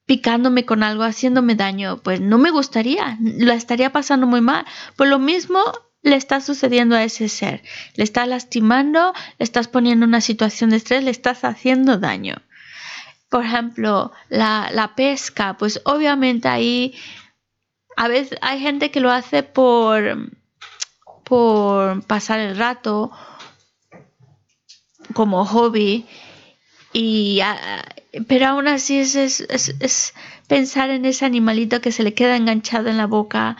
picándome con algo, haciéndome daño, pues no me gustaría, lo estaría pasando muy mal. Por lo mismo le está sucediendo a ese ser, le estás lastimando, le estás poniendo en una situación de estrés, le estás haciendo daño. Por ejemplo, la, la pesca, pues obviamente ahí a veces hay gente que lo hace por, por pasar el rato como hobby y pero aún así es, es, es, pensar en ese animalito que se le queda enganchado en la boca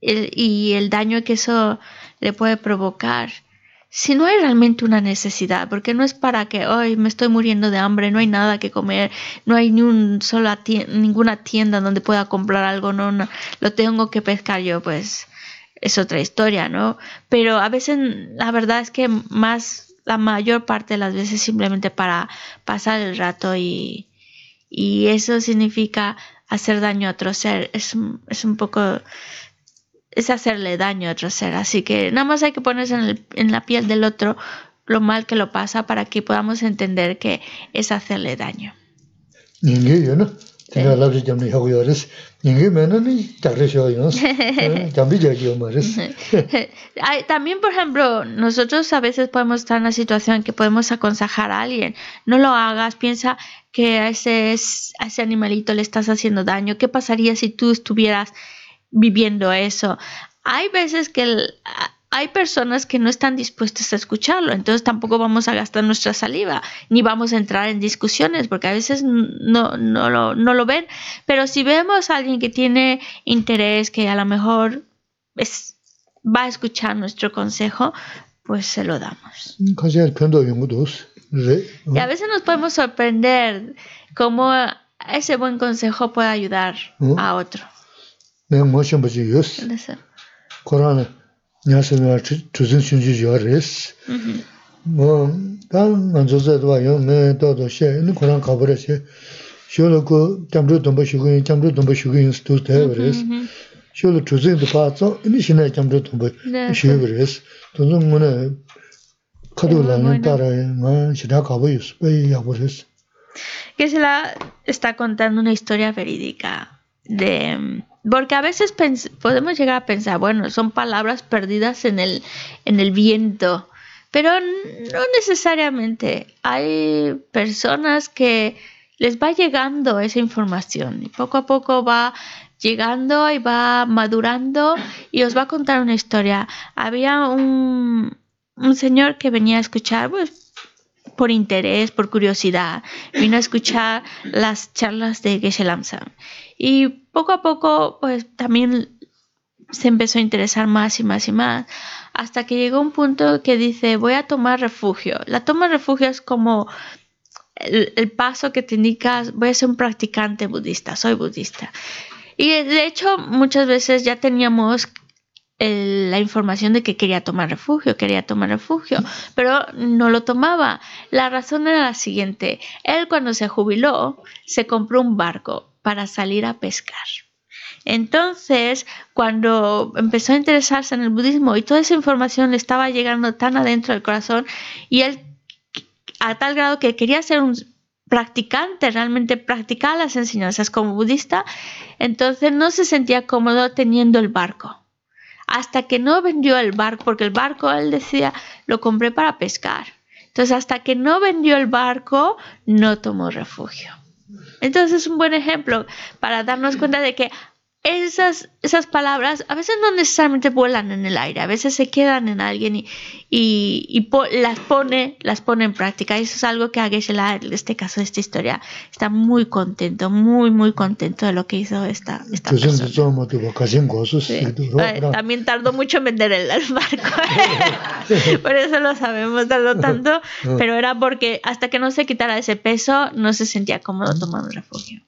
el- y el daño que eso le puede provocar. Si no hay realmente una necesidad, porque no es para que hoy me estoy muriendo de hambre, no hay nada que comer, no hay ni un sola tie- ninguna tienda donde pueda comprar algo, no, no, lo tengo que pescar yo, pues es otra historia, ¿no? Pero a veces la verdad es que más, la mayor parte de las veces simplemente para pasar el rato y, y eso significa hacer daño a otro ser. Es, es un poco, es hacerle daño a otro ser. Así que nada más hay que ponerse en, el, en la piel del otro lo mal que lo pasa para que podamos entender que es hacerle daño. No? ni. También, por ejemplo, nosotros a veces podemos estar en la situación que podemos aconsejar a alguien, no lo hagas, piensa que a ese, a ese animalito le estás haciendo daño, ¿qué pasaría si tú estuvieras viviendo eso? Hay veces que el, hay personas que no están dispuestas a escucharlo, entonces tampoco vamos a gastar nuestra saliva, ni vamos a entrar en discusiones, porque a veces no, no, lo, no lo ven, pero si vemos a alguien que tiene interés, que a lo mejor es, va a escuchar nuestro consejo, pues se lo damos. Y a veces nos podemos sorprender cómo ese buen consejo puede ayudar a otro. 내가 모션 버지 요스 코로나 냐스나 주진 신지 요레스 Ujú. 뭐단 만조자도 와요 네 또도 셰 이 코로나 가버려시 쇼로고 잠도 좀 버시고 잠도 좀 버시고 인스도 대버레스 Ujú. 쇼로 주진도 봐서 이미 신의 잠도 좀 네, 버시버레스 돈은 뭐네 카도라는 bueno. 따라 뭐 시다 가버요 스페이 야버레스 que se la está contando una historia verídica de porque a veces podemos llegar a pensar bueno son palabras perdidas en el en el viento pero no necesariamente hay personas que les va llegando esa información y poco a poco va llegando y va madurando y os va a contar una historia había un un señor que venía a escuchar pues por interés, por curiosidad, vino a escuchar las charlas de Geshe Lamsa. Y poco a poco, pues también se empezó a interesar más y más y más, hasta que llegó un punto que dice, voy a tomar refugio. La toma de refugio es como el, paso que te indicas, voy a ser un practicante budista, soy budista. Y de hecho, muchas veces ya teníamos la información de que quería tomar refugio, quería tomar refugio, pero no lo tomaba. La razón era la siguiente. Él cuando se jubiló, se compró un barco para salir a pescar. Entonces, cuando empezó a interesarse en el budismo y toda esa información le estaba llegando tan adentro del corazón, y él a tal grado que quería ser un practicante, realmente practicar las enseñanzas como budista, entonces no se sentía cómodo teniendo el barco. Hasta que no vendió el barco, porque el barco, él decía, lo compré para pescar. Entonces, hasta que no vendió el barco, no tomó refugio. Entonces, es un buen ejemplo para darnos cuenta de que esas, esas palabras a veces no necesariamente vuelan en el aire, a veces se quedan en alguien y, y, las, pone, las pone en práctica. Eso es algo que a la en este caso, esta historia, está muy contento, muy, muy contento de lo que hizo esta, esta persona. También tardó mucho en vender el, el barco, ¿eh? por eso lo sabemos, tardó tanto, pero era porque hasta que no se quitara ese peso, no se sentía cómodo tomando refugio.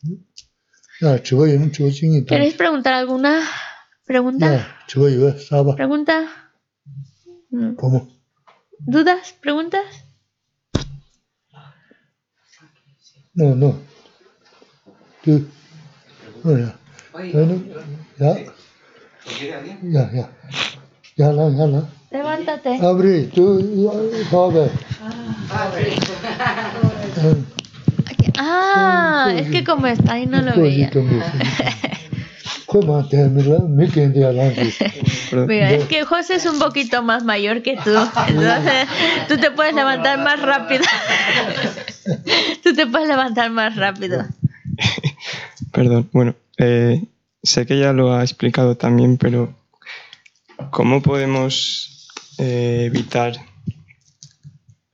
야 저거 이는 조징이 다 ¿Queréis preguntar alguna pregunta? 야 저거 이거 사봐 ¿Pregunta? Mm. 보모 ¿Dudas? ¿Preguntas? 노노 그 뭐야 너는 야야야 야라 야라 Levántate. 아브리 또 봐봐 Aquí. Ah, es que como está ahí no lo veía. Mira, es que José es un poquito más mayor que tú. Entonces, tú te puedes levantar más rápido. Tú te puedes levantar más rápido. Perdón, bueno, eh, sé que ya lo ha explicado también, pero ¿cómo podemos eh, evitar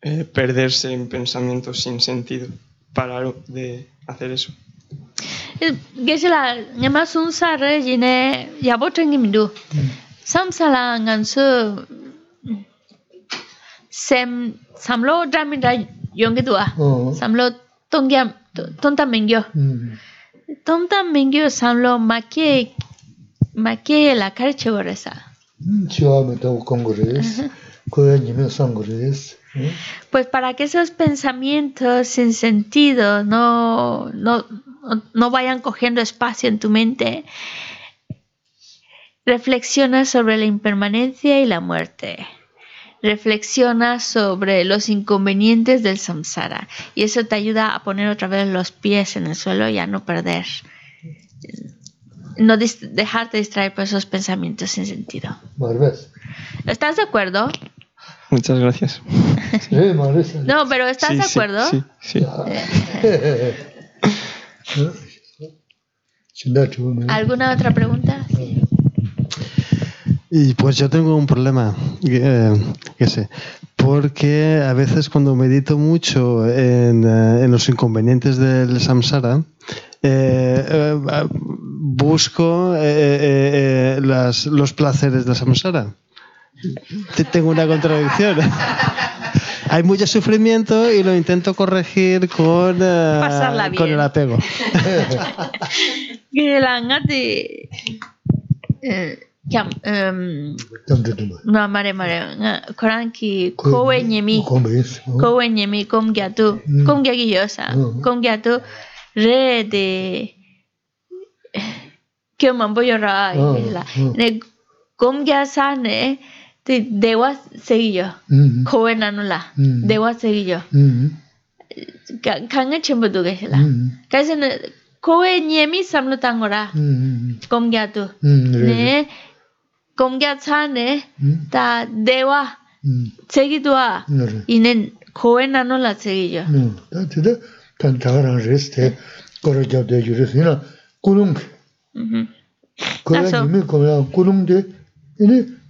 eh, perderse en pensamientos sin sentido? parar de hacer eso. Eh, Gesela, ngama sunsa re jine yabo tengi mindu. Hmm. Samsala ngansu sem samlo draminda yongi dua. Oh. Samlo tongya tonta mengyo. Hmm. Tonta mengyo samlo make make la kar chewaresa. Hmm, Chiwa me to kongores. Uh-huh. Kuya nime sangores. Pues para que esos pensamientos sin sentido no, no, no vayan cogiendo espacio en tu mente, reflexiona sobre la impermanencia y la muerte. Reflexiona sobre los inconvenientes del samsara y eso te ayuda a poner otra vez los pies en el suelo y a no perder, no dejarte distraer por esos pensamientos sin sentido. ¿Estás de acuerdo? Muchas gracias. No, pero ¿estás de acuerdo? Sí, sí. sí. ¿Alguna otra pregunta? Y pues yo tengo un problema, sé, porque a veces cuando medito mucho en, eh, los inconvenientes del samsara, eh, eh, busco los placeres del samsara tengo una contradicción. Hay mucho sufrimiento y lo intento corregir con, uh, con el apego. Gilangati. Kyam. Eh, em, no, mare, mare. Eh, koranki. Kowe nyemi. Nyemi. Re de. Kyo mambo ne. Sí, deba seguí yo. Mm-hmm. Kowe nanu la. Mm-hmm. Deba seguí yo. Mm-hmm. Kanga chenpo duge la. Kaisa na, kowe nyemi samlo tango ra. Komgya tu. Ne, komgya cha ne, ta dewa seguí duwa. Inen kowe nanu la seguí yo. Tida, tan tagarang res te, kora gyab de yuris, ina kulung. Kowe nyemi kowe kulung de, ina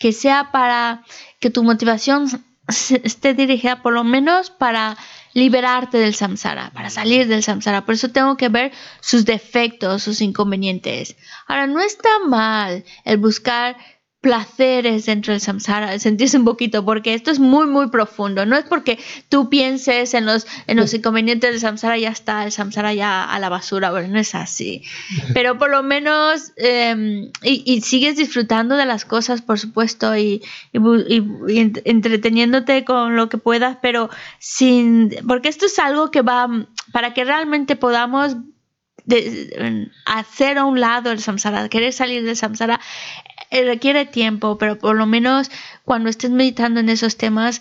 Que sea para que tu motivación esté dirigida por lo menos para liberarte del samsara, para salir del samsara. Por eso tengo que ver sus defectos, sus inconvenientes. Ahora, no está mal el buscar placeres dentro del samsara, sentirse un poquito, porque esto es muy, muy profundo. No es porque tú pienses en los, en los inconvenientes del samsara, ya está, el samsara ya a la basura, bueno, no es así. Pero por lo menos, eh, y, y sigues disfrutando de las cosas, por supuesto, y, entreteniéndote con lo que puedas, pero sin, porque esto es algo que va, para que realmente podamos de- hacer a un lado el samsara, querer salir del samsara, eh, requiere tiempo, pero por lo menos cuando estés meditando en esos temas,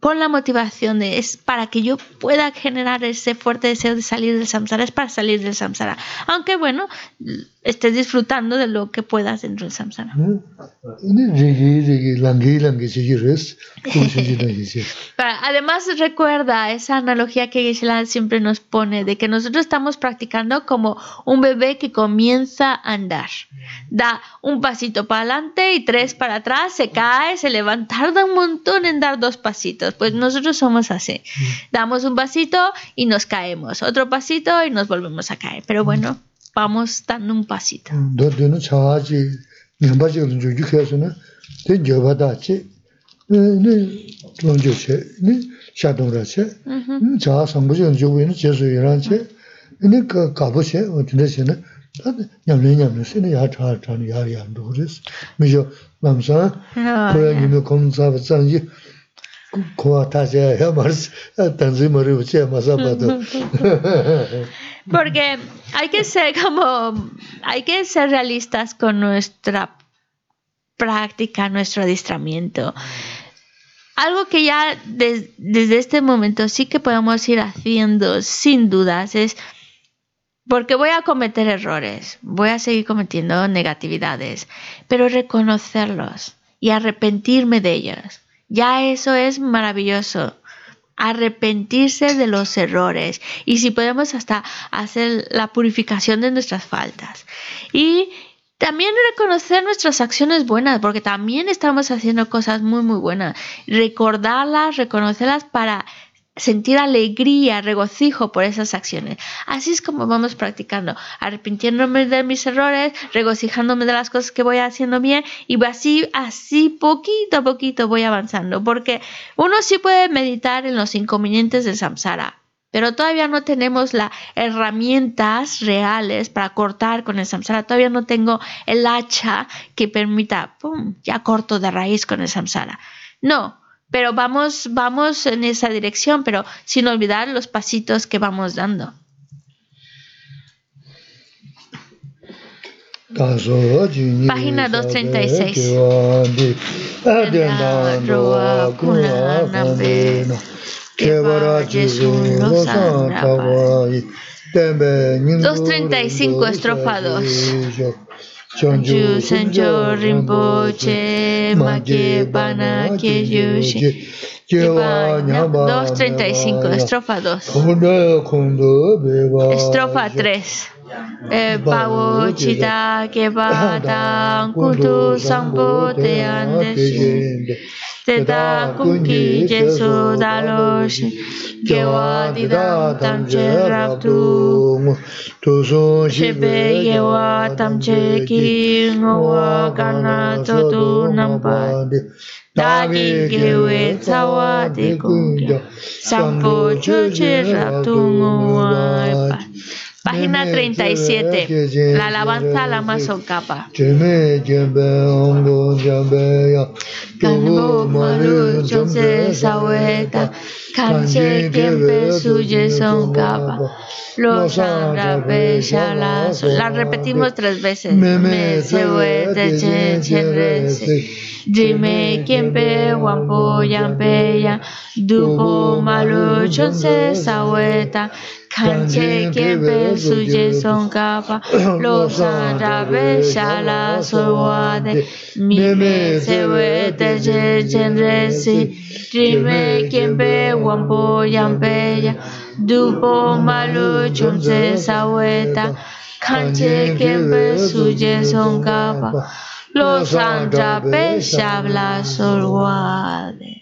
pon la motivación de es para que yo pueda generar ese fuerte deseo de salir del samsara, es para salir del samsara. Aunque bueno, estés disfrutando de lo que puedas dentro del samsara. Además, recuerda esa analogía que Geshe-la siempre nos pone de que nosotros estamos practicando como un bebé que comienza a andar. Da un pasito para adelante y tres para atrás, se cae, se levanta, tarda un montón en dar dos pasitos. Pues nosotros somos así. Damos un pasito y nos caemos, otro pasito y nos volvemos a caer. Pero bueno. vamos tan un pasito. Do de no chaji nyamba je lu ju kheso na de joba da che ne lo ju che ne sha dong ra che cha sang bu je ju we ne che su yiran che ne ka ka bu che o de che na da nyam le nyam le se ne ya cha cha ya ya do res mi jo nam sa ko ya ni ko sa ba sa ji Porque hay que ser como, hay que ser realistas con nuestra práctica, nuestro adiestramiento. Algo que ya des, desde este momento sí que podemos ir haciendo sin dudas es, porque voy a cometer errores, voy a seguir cometiendo negatividades, pero reconocerlos y arrepentirme de ellos ya eso es maravilloso. Arrepentirse de los errores y si podemos hasta hacer la purificación de nuestras faltas. Y también reconocer nuestras acciones buenas, porque también estamos haciendo cosas muy, muy buenas. Recordarlas, reconocerlas para sentir alegría, regocijo por esas acciones. Así es como vamos practicando, arrepintiéndome de mis errores, regocijándome de las cosas que voy haciendo bien y así, así poquito a poquito voy avanzando, porque uno sí puede meditar en los inconvenientes del samsara, pero todavía no tenemos las herramientas reales para cortar con el samsara. Todavía no tengo el hacha que permita, ¡pum!, ya corto de raíz con el samsara. No, pero vamos, vamos en esa dirección, pero sin olvidar los pasitos que vamos dando. Página 236. ...235 estrofa 2... Sonju Sanjo Rinpoche, Magye estrofa 2. Estrofa 3. Bawa cita kebatang kudu sang putian desu. Teta kuki jesu dalos kewa di dalam cerap tu. Tuzo sebe kewa tam ceking wa karena tutu nampak. Dagi kewe tawa di kuki sang putu cerap tu ngawai Página 37. La alabanza a la Mazocapa. Kanbo malu chonse saweta. Kanche kempe suye son capa. Los shala. La repetimos tres veces. Me se chen chen rese. Dime kempe wampo yampeya. Dupo malu chonse saweta. Kanche kempe suye son capa. Los rape shala solwade. Mime se huete chen chen rese. Dime kempe wampo yampeya. Dupo malu chumse saweta. Kanche kempe suye son capa. Los rape shala solwade.